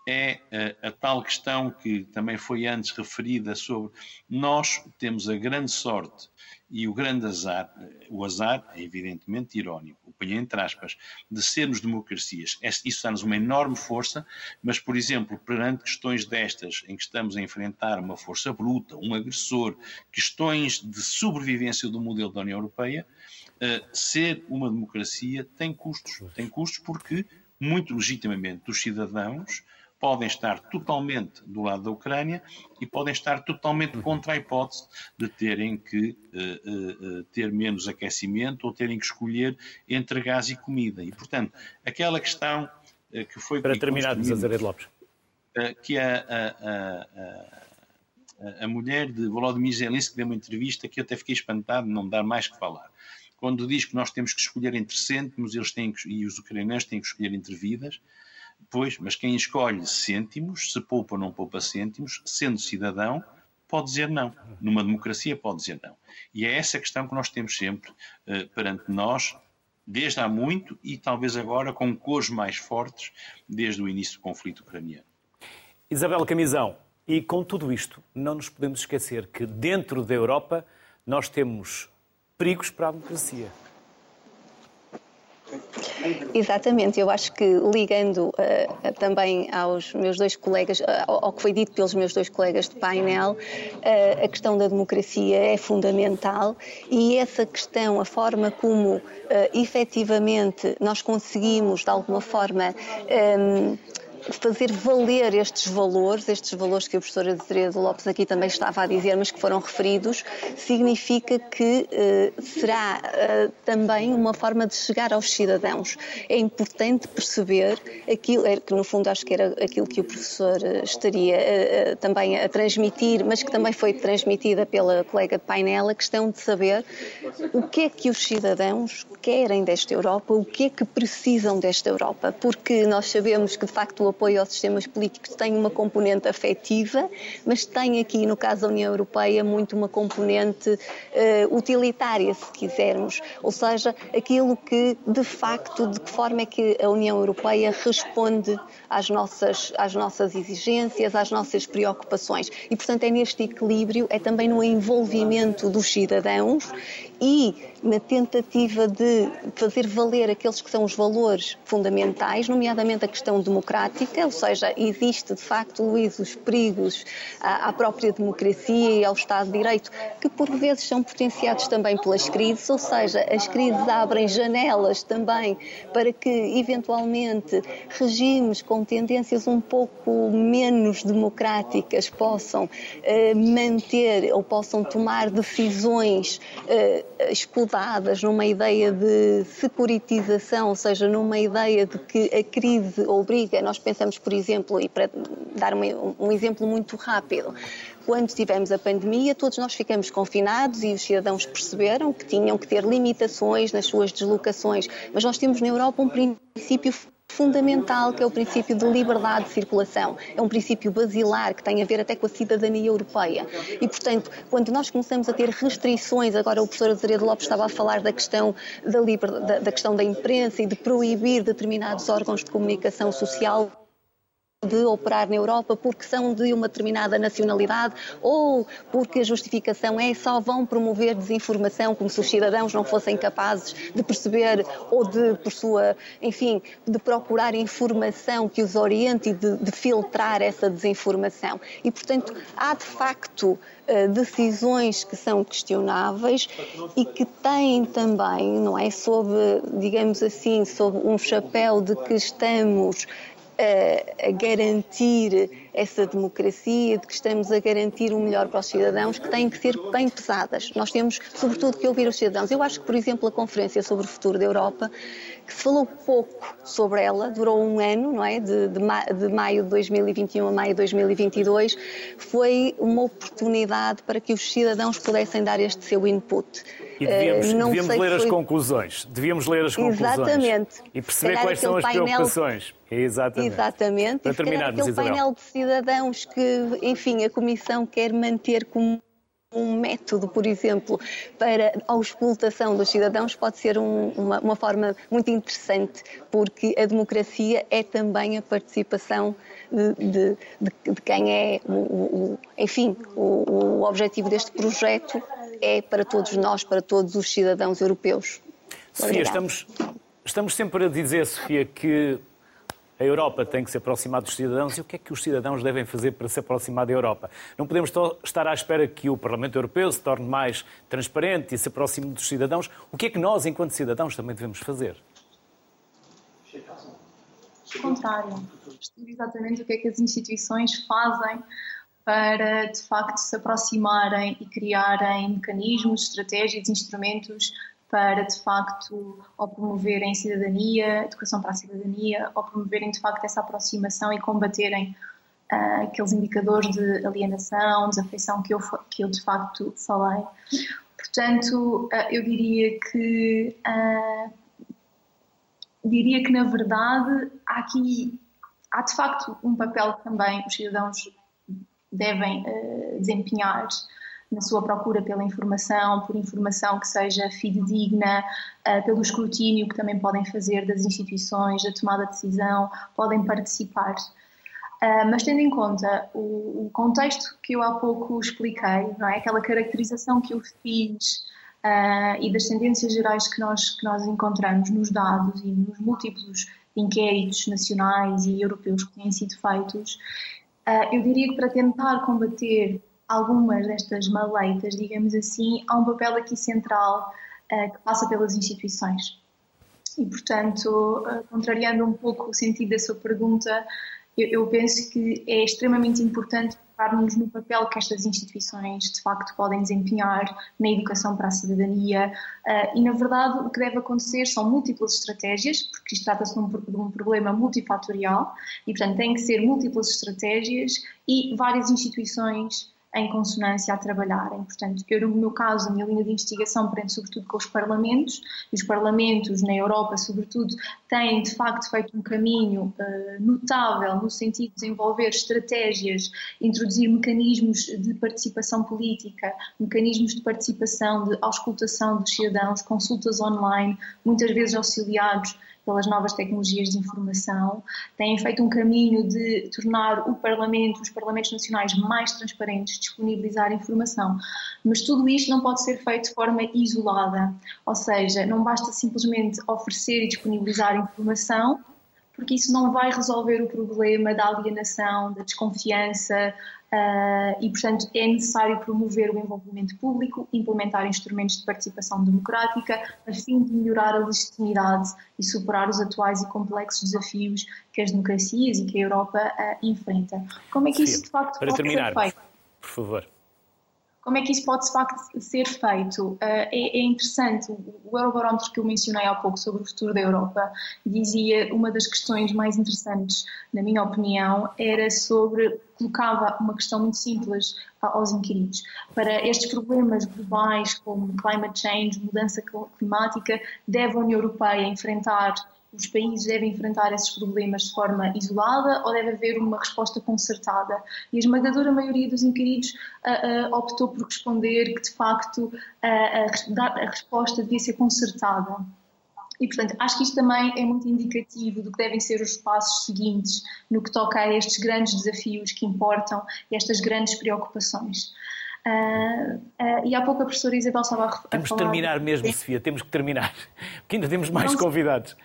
é a, a, tal questão que também foi antes referida sobre nós temos a grande sorte e o grande azar, o azar é evidentemente irónico, o ponho entre aspas, de sermos democracias. Isso dá-nos uma enorme força, mas, por exemplo, perante questões destas, em que estamos a enfrentar uma força bruta, um agressor, questões de sobrevivência do modelo da União Europeia, uh, ser uma democracia tem custos. Tem custos porque, muito legitimamente, os cidadãos podem estar totalmente do lado da Ucrânia e podem estar totalmente contra a hipótese de terem que uh, uh, ter menos aquecimento ou terem que escolher entre gás e comida. E, portanto, aquela questão uh, que foi... Para terminar, Azeredo Lopes. que a, a, a, a, mulher de Volodymyr Zelensky deu uma entrevista que eu até fiquei espantado de não dar mais que falar. Quando diz que nós temos que escolher entre cêntimos eles têm que, e os ucranianos têm que escolher entre vidas, Pois, mas quem escolhe cêntimos, se poupa ou não poupa cêntimos, sendo cidadão, pode dizer não. Numa democracia pode dizer não. E é essa questão que nós temos sempre uh, perante nós, desde há muito e talvez agora com cores mais fortes desde o início do conflito ucraniano. Isabel Camisão, e com tudo isto, não nos podemos esquecer que dentro da Europa nós temos perigos para a democracia. Exatamente, eu acho que ligando uh, também aos meus dois colegas, uh, ao que foi dito pelos meus dois colegas de painel, uh, a questão da democracia é fundamental e essa questão, a forma como uh, efetivamente nós conseguimos, de alguma forma, um, fazer valer estes valores, estes valores que a professora Azeredo Lopes aqui também estava a dizer, mas que foram referidos, significa que eh, será eh, também uma forma de chegar aos cidadãos. É importante perceber aquilo, é, que no fundo acho que era aquilo que o professor eh, estaria também a transmitir, mas que também foi transmitida pela colega painel, a questão de saber o que é que os cidadãos querem desta Europa, o que é que precisam desta Europa, porque nós sabemos que de facto o apoio aos sistemas políticos tem uma componente afetiva, mas tem aqui, no caso da União Europeia, muito uma componente uh, utilitária, se quisermos. Ou seja, aquilo que, de facto, de que forma é que a União Europeia responde às nossas, às nossas exigências, às nossas preocupações. E, portanto, é neste equilíbrio, é também no envolvimento dos cidadãos e na tentativa de fazer valer aqueles que são os valores fundamentais, nomeadamente a questão democrática, ou seja, existe de facto, Luís, os perigos à, própria democracia e ao Estado de Direito, que por vezes são potenciados também pelas crises, ou seja, as crises abrem janelas também para que, eventualmente, regimes com tendências um pouco menos democráticas possam eh, manter ou possam tomar decisões eh, escudadas numa ideia de securitização, ou seja, numa ideia de que a crise obriga, nós pensamos, por exemplo, e para dar um, um exemplo muito rápido, quando tivemos a pandemia, todos nós ficamos confinados e os cidadãos perceberam que tinham que ter limitações nas suas deslocações. Mas nós temos na Europa um princípio fundamental, que é o princípio de liberdade de circulação. É um princípio basilar que tem a ver até com a cidadania europeia. E, portanto, quando nós começamos a ter restrições, agora o professor Azeredo Lopes estava a falar da questão da, da, da questão da imprensa e de proibir determinados órgãos de comunicação social de operar na Europa porque são de uma determinada nacionalidade ou porque a justificação é só vão promover desinformação como se os cidadãos não fossem capazes de perceber ou de, por sua, enfim, de procurar informação que os oriente e de, de filtrar essa desinformação. E, portanto, há de facto eh, decisões que são questionáveis e que têm também, não é, sob, digamos assim, sob um chapéu de que estamos a, a, garantir essa democracia, de que estamos a garantir o melhor para os cidadãos, que têm que ser bem pesadas. Nós temos, sobretudo, que ouvir os cidadãos. Eu acho que, por exemplo, a Conferência sobre o Futuro da Europa, que se falou pouco sobre ela, durou um ano, não é? De, de, ma de maio de 2021 a maio de 2022, foi uma oportunidade para que os cidadãos pudessem dar este seu input. E devíamos, uh, devíamos ler foi... as conclusões. Devíamos ler as conclusões. Exatamente. E perceber quais são as painel... preocupações. Exatamente. Exatamente. Para terminarmos, aquele Isabel. painel de cidadãos que, enfim, a Comissão quer manter como um método, por exemplo, para a auscultação dos cidadãos pode ser um, uma, uma, forma muito interessante, porque a democracia é também a participação de, de, de, quem é, o, o, enfim, o, o objetivo deste projeto é para todos nós, para todos os cidadãos europeus. Sofia, estamos, estamos sempre a dizer, Sofia, que a Europa tem que se aproximar dos cidadãos e o que é que os cidadãos devem fazer para se aproximar da Europa? Não podemos estar à espera que o Parlamento Europeu se torne mais transparente e se aproxime dos cidadãos. O que é que nós, enquanto cidadãos, também devemos fazer? Contrário. Exatamente o que é que as instituições fazem para, de facto, se aproximarem e criarem mecanismos, estratégias, instrumentos para, de facto, ou promoverem cidadania, educação para a cidadania, ou promoverem, de facto, essa aproximação e combaterem uh, aqueles indicadores de alienação, desafeição que eu, que eu, de facto, falei. Portanto, uh, eu diria que, uh, diria que, na verdade, há aqui, há, de facto, um papel que também os cidadãos devem desempenhar na sua procura pela informação, por informação que seja fidedigna, uh, pelo escrutínio que também podem fazer das instituições, da tomada de decisão, podem participar. Uh, mas tendo em conta o, contexto que eu há pouco expliquei, não é? aquela caracterização que eu fiz uh, e das tendências gerais que nós, que nós encontramos nos dados e nos múltiplos inquéritos nacionais e europeus que têm sido feitos, eu diria que para tentar combater algumas destas maleitas, digamos assim, há um papel aqui central uh, que passa pelas instituições. E, portanto, uh, contrariando um pouco o sentido da sua pergunta, eu, eu penso que é extremamente importante focarmos no papel que estas instituições de facto podem desempenhar na educação para a cidadania uh, e na verdade o que deve acontecer são múltiplas estratégias, porque isto trata-se de, um, de um problema multifatorial e portanto tem que ser múltiplas estratégias e várias instituições em consonância a trabalharem. Portanto, eu, no meu caso, a minha linha de investigação prende sobretudo com os parlamentos, e os parlamentos na Europa, sobretudo, têm de facto feito um caminho uh, notável no sentido de desenvolver estratégias, introduzir mecanismos de participação política, mecanismos de participação, de auscultação dos cidadãos, consultas online, muitas vezes auxiliados pelas novas tecnologias de informação, têm feito um caminho de tornar o Parlamento, os Parlamentos Nacionais mais transparentes, disponibilizar informação. Mas tudo isto não pode ser feito de forma isolada, ou seja, não basta simplesmente oferecer e disponibilizar informação, porque isso não vai resolver o problema da alienação, da desconfiança, Uh, e, portanto, é necessário promover o envolvimento público, implementar instrumentos de participação democrática, a fim de melhorar a legitimidade e superar os atuais e complexos desafios que as democracias e que a Europa uh, enfrenta. Como é que isso, de facto, para pode terminar, ser feito? Por favor. Como é que isso pode de facto ser feito? Uh, é, é, interessante, o Eurobarómetro que eu mencionei há pouco sobre o futuro da Europa dizia uma das questões mais interessantes, na minha opinião, era sobre, colocava uma questão muito simples aos inquiridos. Para estes problemas globais como climate change, mudança climática, deve a União Europeia enfrentar os países devem enfrentar esses problemas de forma isolada ou deve haver uma resposta concertada? E a esmagadora maioria dos inquiridos uh, uh, optou por responder que, de facto, uh, a resposta devia ser concertada. E, portanto, acho que isto também é muito indicativo do que devem ser os passos seguintes no que toca a estes grandes desafios que importam e estas grandes preocupações. Uh, uh, e há pouco a professora Isabel estava a, a Temos de terminar mesmo, Sofia, temos que terminar, porque ainda temos mais convidados.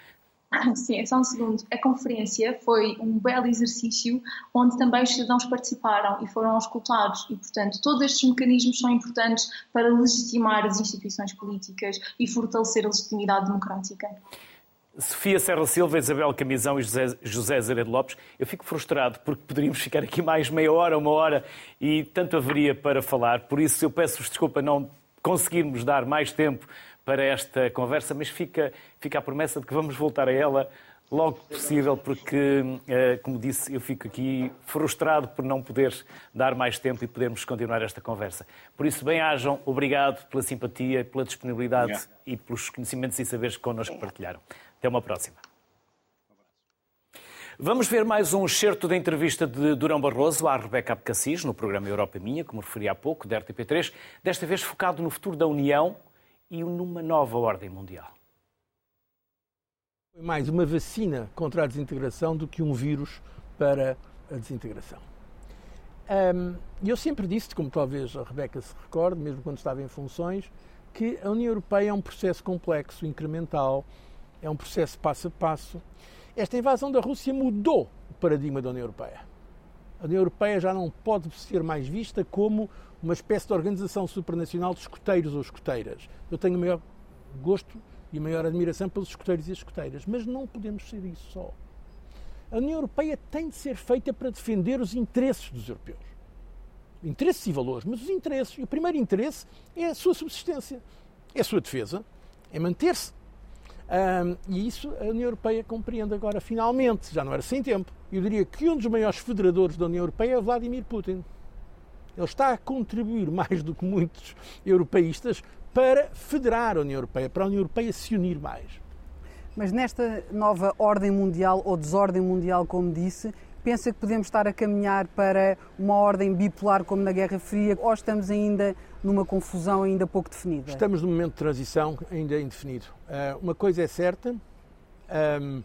Sim, é só um segundo. A conferência foi um belo exercício onde também os cidadãos participaram e foram escutados e, portanto, todos estes mecanismos são importantes para legitimar as instituições políticas e fortalecer a legitimidade democrática. Sofia Serra Silva, Isabel Camisão e José, José Zaredo Lopes, eu fico frustrado porque poderíamos ficar aqui mais meia hora, uma hora e tanto haveria para falar. Por isso eu peço-vos desculpa não conseguirmos dar mais tempo para esta conversa, mas fica, fica a promessa de que vamos voltar a ela logo que possível, porque, eh, como disse, eu fico aqui frustrado por não poder dar mais tempo e podermos continuar esta conversa. Por isso, bem-ajam, obrigado pela simpatia, pela disponibilidade obrigado. e pelos conhecimentos e saberes que connosco partilharam. Até uma próxima. Vamos ver mais um excerto da entrevista de Durão Barroso à Rebeca Abcacis no programa Europa Minha, como referi há pouco, da RTP3, desta vez focado no futuro da União e numa nova ordem mundial. Foi mais uma vacina contra a desintegração do que um vírus para a desintegração. E eu sempre disse, como talvez a Rebeca se recorde, mesmo quando estava em funções, que a União Europeia é um processo complexo, incremental, é um processo passo a passo esta invasão da Rússia mudou o paradigma da União Europeia. A União Europeia já não pode ser mais vista como uma espécie de organização supranacional de escuteiros ou escuteiras. Eu tenho o maior gosto e a maior admiração pelos escuteiros e escuteiras, mas não podemos ser isso só. A União Europeia tem de ser feita para defender os interesses dos europeus. Interesses e valores, mas os interesses. E o primeiro interesse é a sua subsistência, é a sua defesa, é manter-se um, e isso a União Europeia compreende agora, finalmente, já não era sem tempo. Eu diria que um dos maiores federadores da União Europeia é Vladimir Putin. Ele está a contribuir mais do que muitos europeístas para federar a União Europeia, para a União Europeia se unir mais. Mas nesta nova ordem mundial, ou desordem mundial, como disse, pensa que podemos estar a caminhar para uma ordem bipolar como na Guerra Fria, ou estamos ainda numa confusão ainda pouco definida? Estamos num momento de transição ainda indefinido. Uh, uma coisa é certa, um,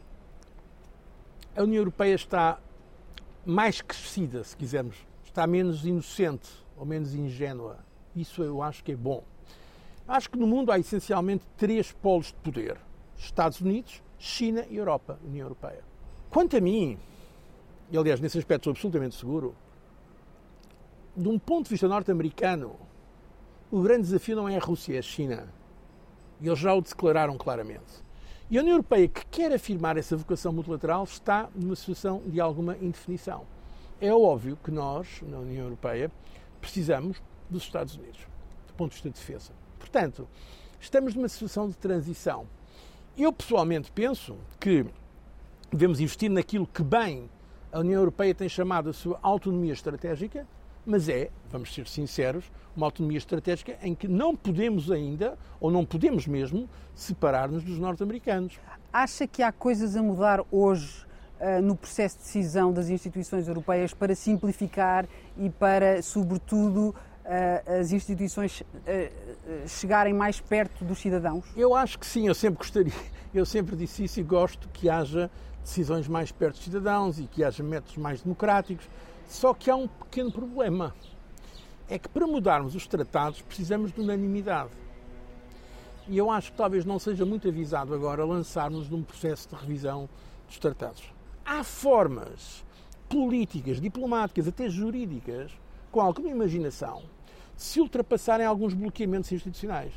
a União Europeia está mais crescida, se quisermos, está menos inocente ou menos ingênua. Isso eu acho que é bom. Acho que no mundo há essencialmente três polos de poder: Estados Unidos, China e Europa, União Europeia. Quanto a mim, e aliás nesse aspecto sou absolutamente seguro, de um ponto de vista norte-americano, o grande desafio não é a Rússia, é a China. E eles já o declararam claramente. E a União Europeia, que quer afirmar essa vocação multilateral, está numa situação de alguma indefinição. É óbvio que nós, na União Europeia, precisamos dos Estados Unidos, do ponto de vista de defesa. Portanto, estamos numa situação de transição. Eu, pessoalmente, penso que devemos investir naquilo que bem a União Europeia tem chamado a sua autonomia estratégica, mas é, vamos ser sinceros, uma autonomia estratégica em que não podemos ainda, ou não podemos mesmo, separar-nos dos norte-americanos. Acha que há coisas a mudar hoje no processo de decisão das instituições europeias para simplificar e para, sobretudo, uh, as instituições uh, chegarem mais perto dos cidadãos? Eu acho que sim, eu sempre gostaria, eu sempre disse isso e gosto que haja decisões mais perto dos cidadãos e que haja métodos mais democráticos só que há um pequeno problema. É que para mudarmos os tratados precisamos de unanimidade. E eu acho que talvez não seja muito avisado agora lançarmos num processo de revisão dos tratados. Há formas políticas, diplomáticas, até jurídicas, com alguma imaginação, de se ultrapassarem alguns bloqueamentos institucionais,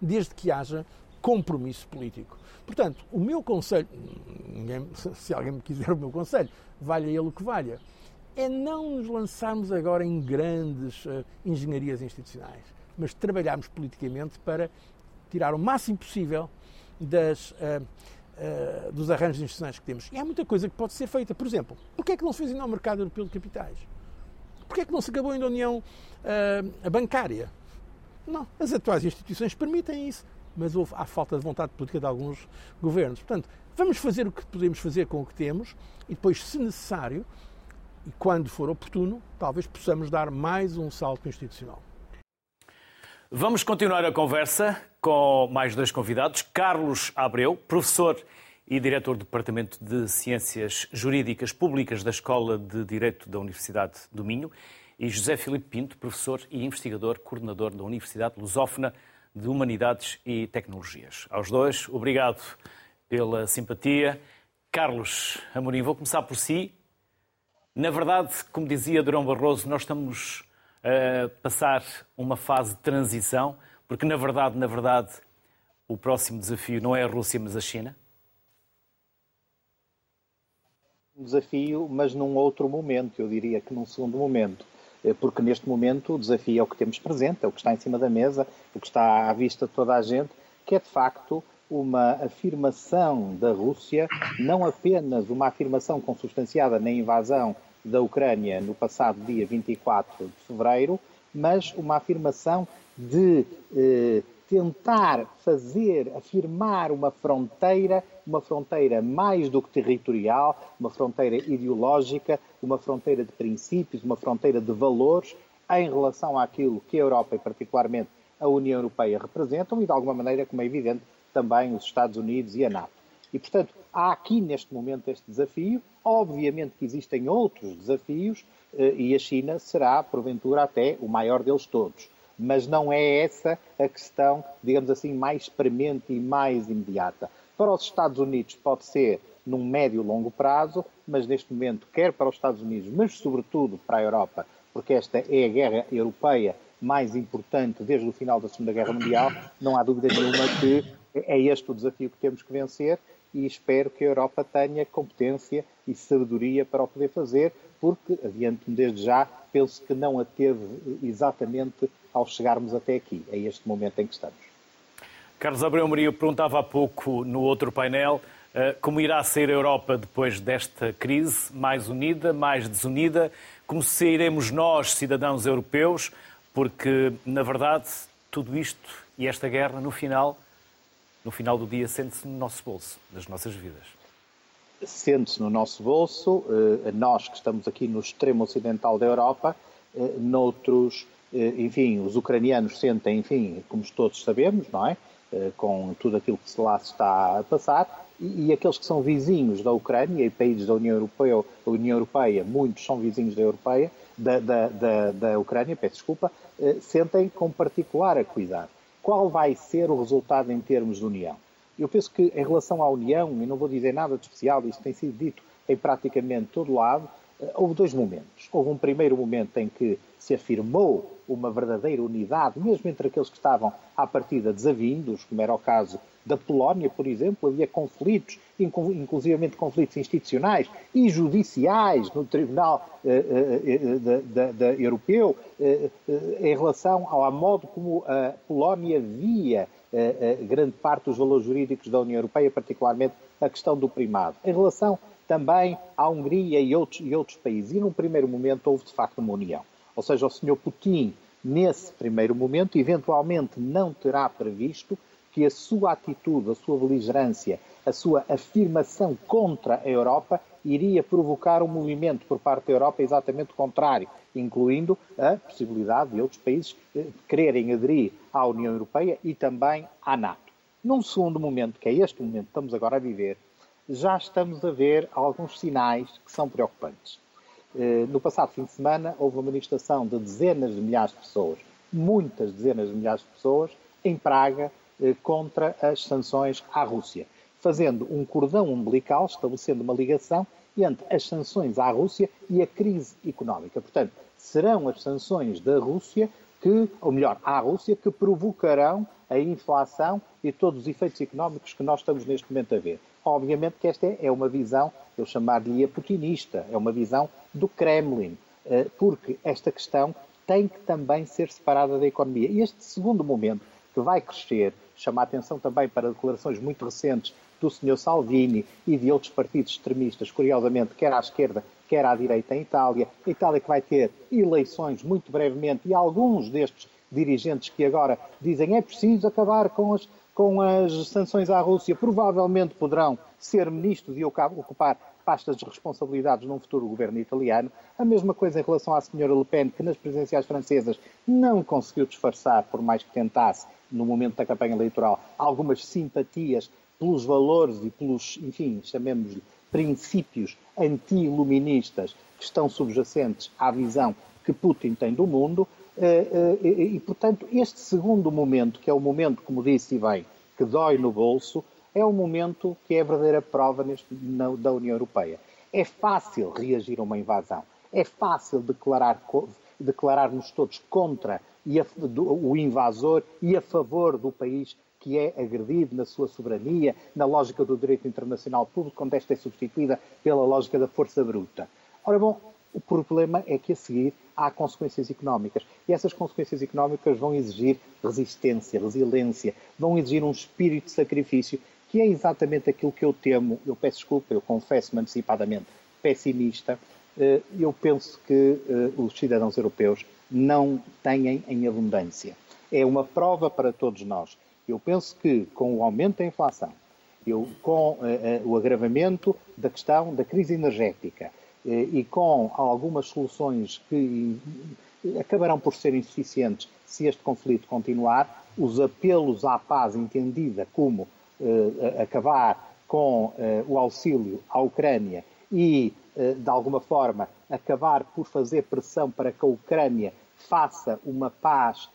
desde que haja compromisso político. Portanto, o meu conselho, ninguém, se alguém me quiser o meu conselho, valha ele o que valha, é não nos lançarmos agora em grandes uh, engenharias institucionais, mas trabalharmos politicamente para tirar o máximo possível das, uh, uh, dos arranjos institucionais que temos. E há muita coisa que pode ser feita. Por exemplo, porquê é que não se fez ainda ao mercado europeu de capitais? Porquê é que não se acabou ainda a união bancária? Não, as atuais instituições permitem isso, mas houve, há falta de vontade política de alguns governos. Portanto, vamos fazer o que podemos fazer com o que temos e depois, se necessário, e quando for oportuno, talvez possamos dar mais um salto institucional. Vamos continuar a conversa com mais dois convidados. Carlos Abreu, professor e diretor do Departamento de Ciências Jurídicas Públicas da Escola de Direito da Universidade do Minho, e José Filipe Pinto, professor e investigador, coordenador da Universidade Lusófona de Humanidades e Tecnologias. Aos dois, obrigado pela simpatia. Carlos Amorim, vou começar por si. Na verdade, como dizia Durão Barroso, nós estamos a passar uma fase de transição, porque na verdade, na verdade, o próximo desafio não é a Rússia, mas a China? Um desafio, mas num outro momento, eu diria que num segundo momento. Eh, porque neste momento o desafio é o que temos presente, é o que está em cima da mesa, o que está à vista de toda a gente, que é de facto uma afirmação da Rússia, não apenas uma afirmação consubstanciada na invasão da Ucrânia no passado dia 24 de fevereiro, mas uma afirmação de eh, tentar fazer, afirmar uma fronteira, uma fronteira mais do que territorial, uma fronteira ideológica, uma fronteira de princípios, uma fronteira de valores em relação àquilo que a Europa e particularmente a União Europeia representam e, de alguma maneira, como é evidente, também os Estados Unidos e a NATO. E, portanto, há aqui neste momento este desafio. Obviamente que existem outros desafios eh, e a China será, porventura, até o maior deles todos mas não é essa a questão, digamos assim, mais premente e mais imediata. Para os Estados Unidos pode ser num médio e longo prazo, mas neste momento, quer para os Estados Unidos, mas sobretudo para a Europa, porque esta é a guerra europeia mais importante desde o final da Segunda Guerra Mundial, não há dúvida nenhuma que é este o desafio que temos que vencer e espero que a Europa tenha competência e sabedoria para o poder fazer, porque, adianto-me desde já, penso que não a teve exatamente ao chegarmos até aqui, a este momento em que estamos. Carlos Abreu Maria perguntava há pouco no outro painel eh, como irá ser a Europa depois desta crise, mais unida, mais desunida, como sairemos nós, cidadãos europeus, porque, na verdade, tudo isto e esta guerra, no final, no final do dia, sente-se no nosso bolso, nas nossas vidas. Sente-se no nosso bolso, eh, nós que estamos aqui no extremo ocidental da Europa, eh, noutros eh, enfim, os ucranianos sentem, enfim, como todos sabemos, não é? Com tudo aquilo que lá se está a passar, e, aqueles que são vizinhos da Ucrânia e países da União Europeia, União Europeia, muitos são vizinhos da, Europeia, da, da, da, da Ucrânia, peço desculpa, sentem com particular a cuidar. Qual vai ser o resultado em termos de União? Eu penso que em relação à União, e não vou dizer nada de especial, isto tem sido dito em praticamente todo lado, houve dois momentos. Houve um primeiro momento em que se afirmou uma verdadeira unidade, mesmo entre aqueles que estavam à partida desavindos, como era o caso da Polónia, por exemplo, havia conflitos, inclusivamente conflitos institucionais e judiciais no Tribunal eh, eh, eh, Europeu em relação ao modo como a Polónia via grande parte dos valores jurídicos da União Europeia, particularmente a questão do primado. Em relação também à Hungria e outros, e outros países. E num primeiro momento houve de facto uma união. Ou seja, o Sr. Putin, nesse primeiro momento, eventualmente não terá previsto que a sua atitude, a sua beligerância, a sua afirmação contra a Europa iria provocar um movimento por parte da Europa exatamente contrário, incluindo a possibilidade de outros países eh, quererem aderir à União Europeia e também à NATO. Num segundo momento, que é este momento que estamos agora a viver, já estamos a ver alguns sinais que são preocupantes. Eh, no passado fim de semana houve uma manifestação de dezenas de milhares de pessoas, muitas dezenas de milhares de pessoas, em Praga eh, contra as sanções à Rússia, fazendo um cordão umbilical, estabelecendo uma ligação entre as sanções à Rússia e a crise económica. Portanto, serão as sanções da Rússia que, ou melhor, à Rússia, que provocarão a inflação e todos os efeitos económicos que nós estamos neste momento a ver. Obviamente que esta é uma visão, eu chamar-lhe a putinista, é uma visão do Kremlin, eh, porque esta questão tem que também ser separada da economia. E este segundo momento, que vai crescer, chama a atenção também para declarações muito recentes do Sr. Salvini e de outros partidos extremistas, curiosamente, quer à esquerda, quer à direita em Itália. Itália que vai ter eleições muito brevemente e alguns destes dirigentes que agora dizem é preciso acabar com as com as sanções à Rússia, provavelmente poderão ser ministros e ocupar pastas de responsabilidades num futuro governo italiano. A mesma coisa em relação à senhora Le Pen, que nas presidenciais francesas não conseguiu disfarçar, por mais que tentasse, no momento da campanha eleitoral, algumas simpatias pelos valores e pelos, enfim, chamemos-lhe, princípios anti-iluministas que estão subjacentes à visão que Putin tem do mundo. Eh, eh, e, portanto, este segundo momento, que é o momento, como disse bem, que dói no bolso, é o momento que é a verdadeira prova neste, na, da União Europeia. É fácil reagir a uma invasão, é fácil declarar, declarar-nos todos contra a, do, o invasor e a favor do país que é agredido na sua soberania, na lógica do direito internacional público, quando esta é substituída pela lógica da força bruta. Ora bom, o problema é que a seguir há consequências económicas. E essas consequências económicas vão exigir resistência, resiliência, vão exigir um espírito de sacrifício, que é exatamente aquilo que eu temo. Eu peço desculpa, eu confesso-me antecipadamente pessimista. Eh, eu penso que eh, os cidadãos europeus não têm em abundância. é uma prova para todos nós. Eu penso que com o aumento da inflação, eu, com uh, o agravamento da questão da crise energética e com algumas soluções que acabarão por ser insuficientes se este conflito continuar, os apelos à paz entendida como acabar com o auxílio à Ucrânia e, de alguma forma, acabar por fazer pressão para que a Ucrânia faça uma paz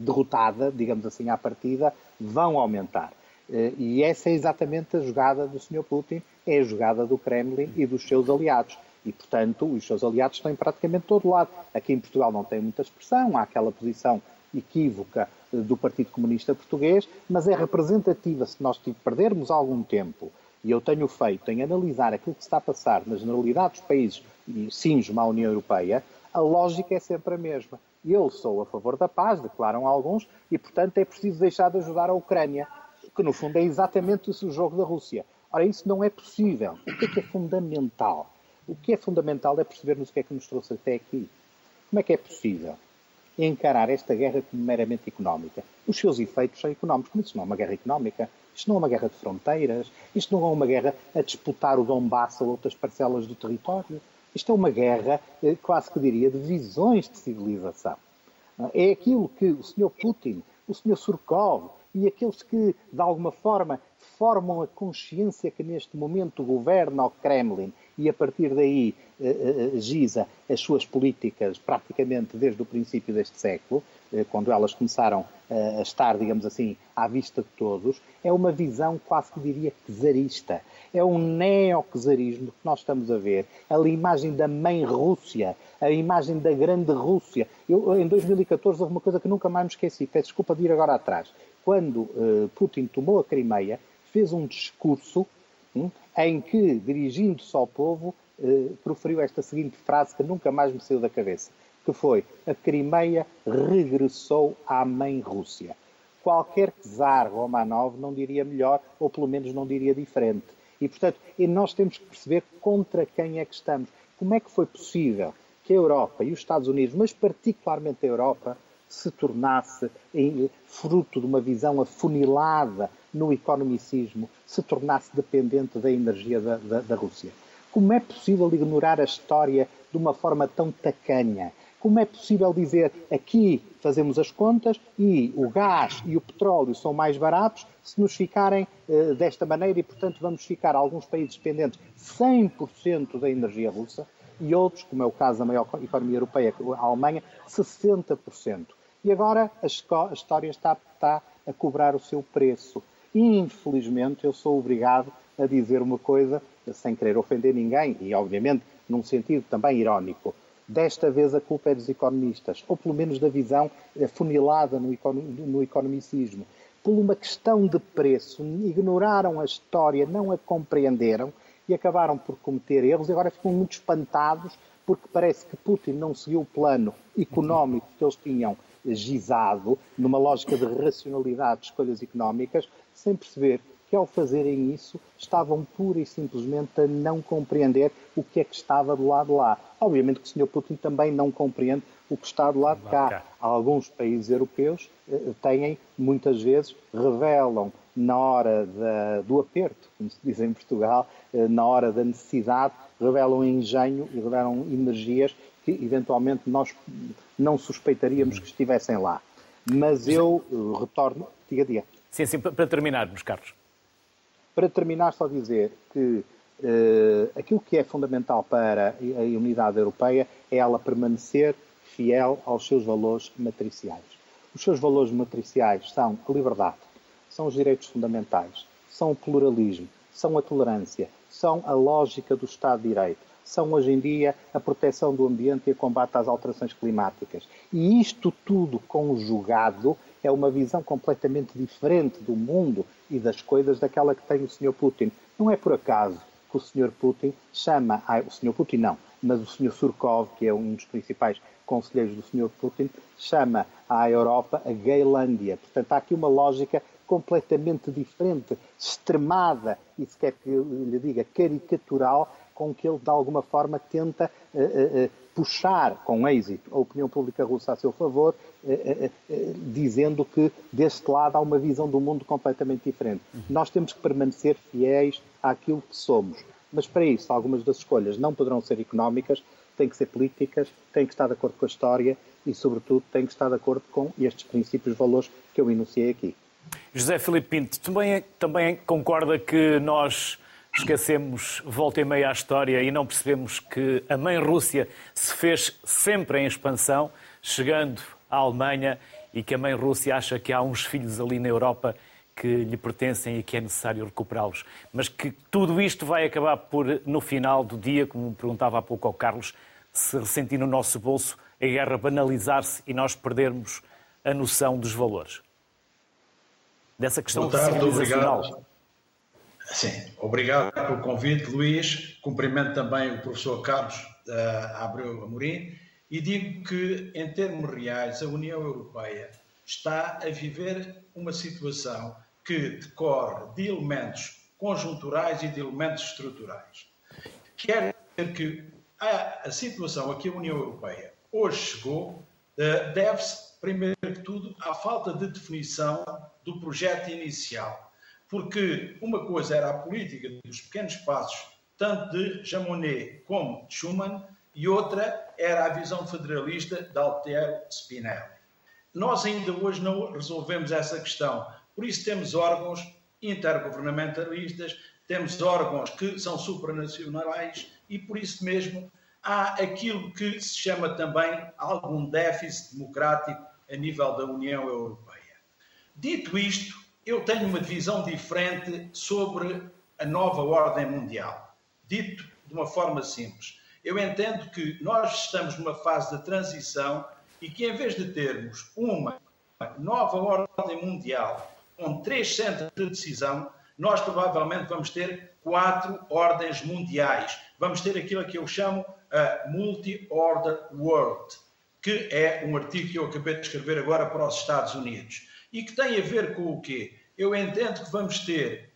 derrotada, digamos assim, à partida, vão aumentar. Eh, e essa é exatamente a jogada do Sr. Putin, é a jogada do Kremlin e dos seus aliados. E, portanto, os seus aliados estão em praticamente todo lado. Aqui em Portugal não tem muita expressão, há aquela posição equívoca eh, do Partido Comunista Português, mas é representativa se nós perdermos algum tempo, e eu tenho feito em analisar aquilo que está a passar na generalidade dos países e cinjo à União Europeia, a lógica é sempre a mesma. Eu sou a favor da paz, declaram alguns, e, portanto, é preciso deixar de ajudar a Ucrânia que no fundo é exatamente isso o jogo da Rússia. Ora, isso não é possível. O que é que é fundamental? O que é fundamental é percebermos o que é que nos trouxe até aqui. Como é que é possível encarar esta guerra como meramente económica? Os seus efeitos são económicos, mas isso não é uma guerra económica. Isto não é uma guerra de fronteiras, isto não é uma guerra a disputar o Donbass ou outras parcelas do território. Isto é uma guerra, eh, quase que diria, de visões de civilização. É aquilo que o Sr. Putin, o Sr. Surkov, e aqueles que, de alguma forma, formam a consciência que neste momento governa o Kremlin e a partir daí eh, eh, giza as suas políticas praticamente desde o princípio deste século, eh, quando elas começaram a estar, digamos assim, à vista de todos, é uma visão quase que diria czarista. É um neo-czarismo que nós estamos a ver. A imagem da mãe Rússia, a imagem da grande Rússia. Eu, em 2014, houve uma coisa que nunca mais me esqueci, peço desculpa de ir agora atrás quando uh, Putin tomou a Crimeia, fez um discurso um, em que, dirigindo-se ao povo, uh, proferiu esta seguinte frase que nunca mais me saiu da cabeça, que foi a Crimeia regressou à mãe Rússia. Qualquer czar Romanov não diria melhor, ou pelo menos não diria diferente. E, portanto, nós temos que perceber contra quem é que estamos. Como é que foi possível que a Europa e os Estados Unidos, mas particularmente a Europa, se tornasse fruto de uma visão afunilada no economicismo, se tornasse dependente da energia da, da, da Rússia. Como é possível ignorar a história de uma forma tão tacanha? Como é possível dizer aqui fazemos as contas e o gás e o petróleo são mais baratos se nos ficarem uh, desta maneira e, portanto, vamos ficar alguns países dependentes 100% da energia russa e outros, como é o caso da maior economia europeia, a Alemanha, 60%. E agora a, história está, está a cobrar o seu preço. E, infelizmente, eu sou obrigado a dizer uma coisa, sem querer ofender ninguém, e obviamente num sentido também irónico. Desta vez a culpa é dos economistas, ou pelo menos da visão funilada no, no economicismo. Por uma questão de preço, ignoraram a história, não a compreenderam e acabaram por cometer erros e agora ficam muito espantados porque parece que Putin não seguiu o plano económico que eles tinham gizado, numa lógica de racionalidade de escolhas económicas, sem perceber que ao fazerem isso estavam pura e simplesmente a não compreender o que é que estava do lado lá. Obviamente que o Sr. Putin também não compreende o que está do lado de cá. Alguns países europeus eh, têm, muitas vezes, revelam na hora da, do aperto, como se diz em Portugal, eh, na hora da necessidade, revelam engenho e revelam energias que eventualmente nós não suspeitaríamos que estivessem lá. Mas eu eh, retorno. Diga, diga. Sim, sim, para terminarmos, Carlos. Para terminar, só dizer que uh, aquilo que é fundamental para a unidade europeia é ela permanecer fiel aos seus valores matriciais. Os seus valores matriciais são a liberdade, são os direitos fundamentais, são o pluralismo, são a tolerância, são a lógica do Estado de Direito, são hoje em dia a proteção do ambiente e o combate às alterações climáticas. E isto tudo conjugado é uma visão completamente diferente do mundo e das coisas daquela que tem o Sr. Putin. Não é por acaso que o Sr. Putin chama, o Sr. Putin não, mas o Sr. Surkov, que é um dos principais conselheiros do Sr. Putin, chama a Europa a Gaylândia. Portanto, há aqui uma lógica completamente diferente, extremada e, se quer que eu lhe diga, caricatural, com que ele, de alguma forma, tenta uh, uh, puxar com êxito a opinião pública russa a seu favor, dizendo que deste lado há uma visão do mundo completamente diferente. Nós temos que permanecer fiéis àquilo que somos. Mas para isso, algumas das escolhas não poderão ser económicas, têm que ser políticas, têm que estar de acordo com a história e, sobretudo, têm que estar de acordo com estes princípios, valores que eu enunciei aqui. José Filipe Pinto, também, também concorda que nós esquecemos volta e meia a história e não percebemos que a mãe Rússia se fez sempre em expansão, chegando à Alemanha, e que a mãe Rússia acha que há uns filhos ali na Europa que lhe pertencem e que é necessário recuperá-los. Mas que tudo isto vai acabar por, no final do dia, como perguntava há pouco ao Carlos, se ressentir no nosso bolso a guerra banalizar-se e nós perdermos a noção dos valores. Dessa questão Boa tarde, obrigado. Sim, obrigado pelo convite, Luís. Cumprimento também o professor Carlos uh, Abreu Amorim e digo que, em termos reais, a União Europeia está a viver uma situação que decorre de elementos conjunturais e de elementos estruturais. Quer dizer que a, a situação a que a União Europeia hoje chegou uh, deve-se, primeiro que tudo, à falta de definição do projeto inicial porque uma coisa era a política dos pequenos passos, tanto de Jean Monnet como de Schuman, e outra era a visão federalista de Altiero Spinelli. Nós ainda hoje não resolvemos essa questão, por isso temos órgãos intergovernamentalistas, temos órgãos que são supranacionais e por isso mesmo há aquilo que se chama também algum déficit democrático a nível da União Europeia. Dito isto, eu tenho uma visão diferente sobre a nova ordem mundial. Dito de uma forma simples, eu entendo que nós estamos numa fase de transição e que, em vez de termos uma nova ordem mundial com três centros de decisão, nós provavelmente vamos ter quatro ordens mundiais. Vamos ter aquilo que eu chamo a Multi-Order World, que é um artigo que eu acabei de escrever agora para os Estados Unidos e que tem a ver com o quê? Eu entendo que vamos ter,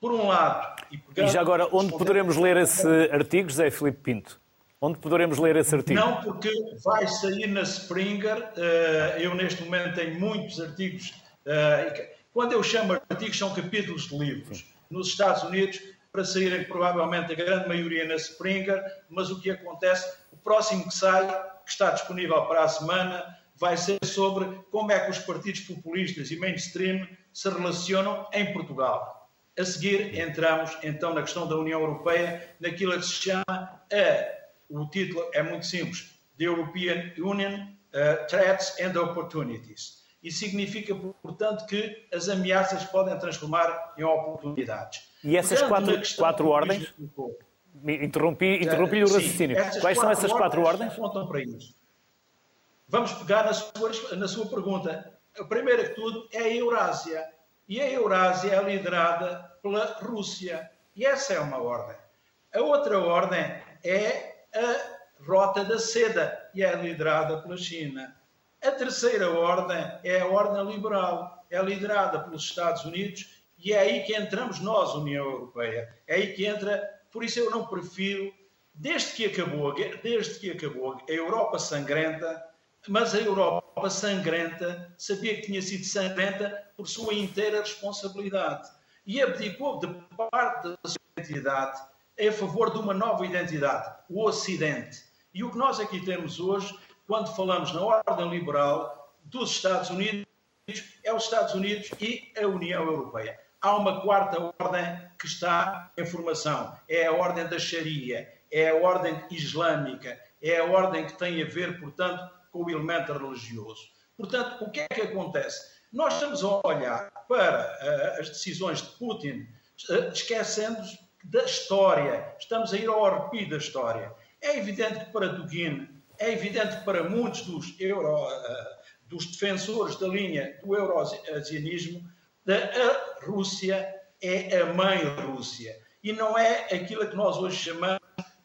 por um lado... E, e já agora, onde poderemos ler esse artigo, José Filipe Pinto? Onde poderemos ler esse artigo? Não, porque vai sair na Springer. Eh, eu, neste momento, tenho muitos artigos. Eh, quando eu chamo artigos, são capítulos de livros. Nos Estados Unidos, para saírem provavelmente a grande maioria na Springer, mas o que acontece, o próximo que sai, que está disponível para a semana, vai ser sobre como é que os partidos populistas e mainstream se relacionam em Portugal. A seguir, entramos então na questão da União Europeia, naquilo que se chama a, o título é muito simples, The European Union uh, Threats and Opportunities. E significa, portanto, que as ameaças podem transformar em oportunidades. E essas portanto, quatro, quatro ordens? Interrompi, interrompi o raciocínio. Quais são essas quatro ordens? Apontam para isso. Vamos pegar na sua, na sua pergunta. A primeira de tudo é a Eurásia. E a Eurásia é liderada pela Rússia. E essa é uma ordem. A outra ordem é a Rota da Seda e é liderada pela China. A terceira ordem é a ordem liberal. É liderada pelos Estados Unidos e é aí que entramos nós, União Europeia. É aí que entra. Por isso eu não prefiro, desde que acabou, desde que acabou a Europa sangrenta, mas a Europa sangrenta sabia que tinha sido sangrenta por sua inteira responsabilidade e abdicou de parte da sua identidade a favor de uma nova identidade, o Ocidente. E o que nós aqui temos hoje, quando falamos na ordem liberal dos Estados Unidos, é os Estados Unidos e a União Europeia. Há uma quarta ordem que está em formação, é a ordem da Sharia, é a ordem islâmica, é a ordem que tem a ver, portanto, com o elemento religioso. Portanto, o que é que acontece? Nós estamos a olhar para uh, as decisões de Putin, uh, esquecendo da história, estamos a ir ao arrepio da história. É evidente que para Dugin, é evidente que para muitos dos, euro, uh, dos defensores da linha do euroasianismo, a Rússia é a mãe Rússia e não é aquilo que nós hoje chamamos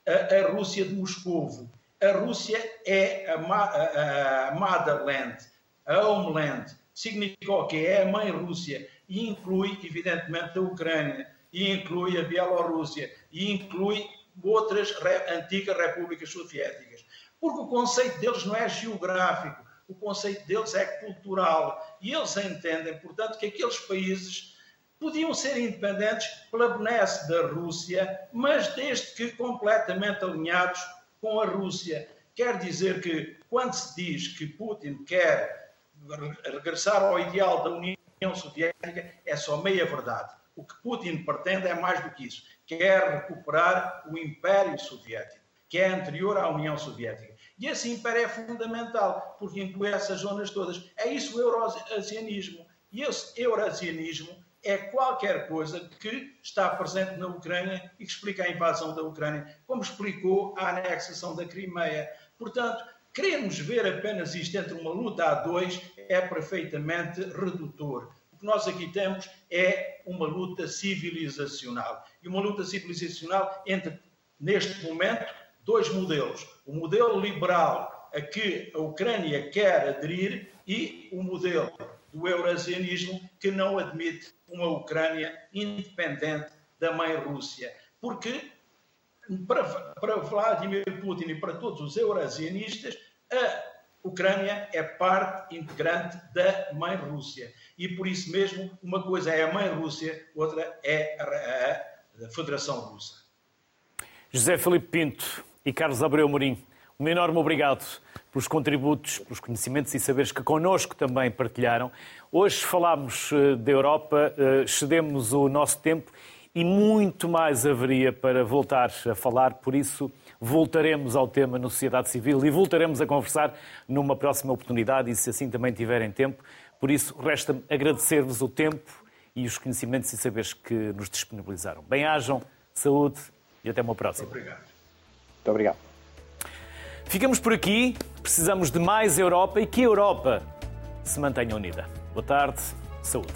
a, a Rússia de Moscovo a Rússia é a, a, a motherland, a homeland. Significa o quê? É a mãe Rússia. e inclui, evidentemente, a Ucrânia, e inclui a Bielorrússia, e inclui outras antigas repúblicas soviéticas. Porque o conceito deles não é geográfico, o conceito deles é cultural. E eles entendem, portanto, que aqueles países podiam ser independentes pela benesse da Rússia, mas desde que completamente alinhados com a Rússia. Quer dizer que, quando se diz que Putin quer regressar ao ideal da União Soviética, é só meia verdade. O que Putin pretende é mais do que isso. Quer recuperar o Império Soviético, que é anterior à União Soviética. E esse império é fundamental, porque inclui essas zonas todas. É isso o eurasianismo. E esse eurasianismo é qualquer coisa que está presente na Ucrânia e que explica a invasão da Ucrânia, como explicou a anexação da Crimeia. Portanto, queremos ver apenas isto entre uma luta a dois é perfeitamente redutor. O que nós aqui temos é uma luta civilizacional. E uma luta civilizacional entre, neste momento, dois modelos. O modelo liberal a que a Ucrânia quer aderir e o modelo do eurasianismo que não admite uma Ucrânia independente da mãe Rússia. Porque, para, para Vladimir Putin e para todos os eurasianistas, a Ucrânia é parte integrante da mãe Rússia. E por isso mesmo, uma coisa é a mãe Rússia, outra é a, a Federação Russa. José Felipe Pinto e Carlos Abreu Morim, um enorme obrigado pelos contributos, pelos conhecimentos e saberes que connosco também partilharam. Hoje falámos eh, da Europa, eh, cedemos o nosso tempo e muito mais haveria para voltar a falar, por isso voltaremos ao tema na sociedade civil e voltaremos a conversar numa próxima oportunidade e se assim também tiverem tempo. Por isso, resta-me agradecer-vos o tempo e os conhecimentos e saberes que nos disponibilizaram. Bem-ajam, saúde e até uma próxima. Obrigado. Muito obrigado. Ficamos por aqui. Precisamos de mais Europa e que a Europa se mantenha unida. Boa tarde. Saúde.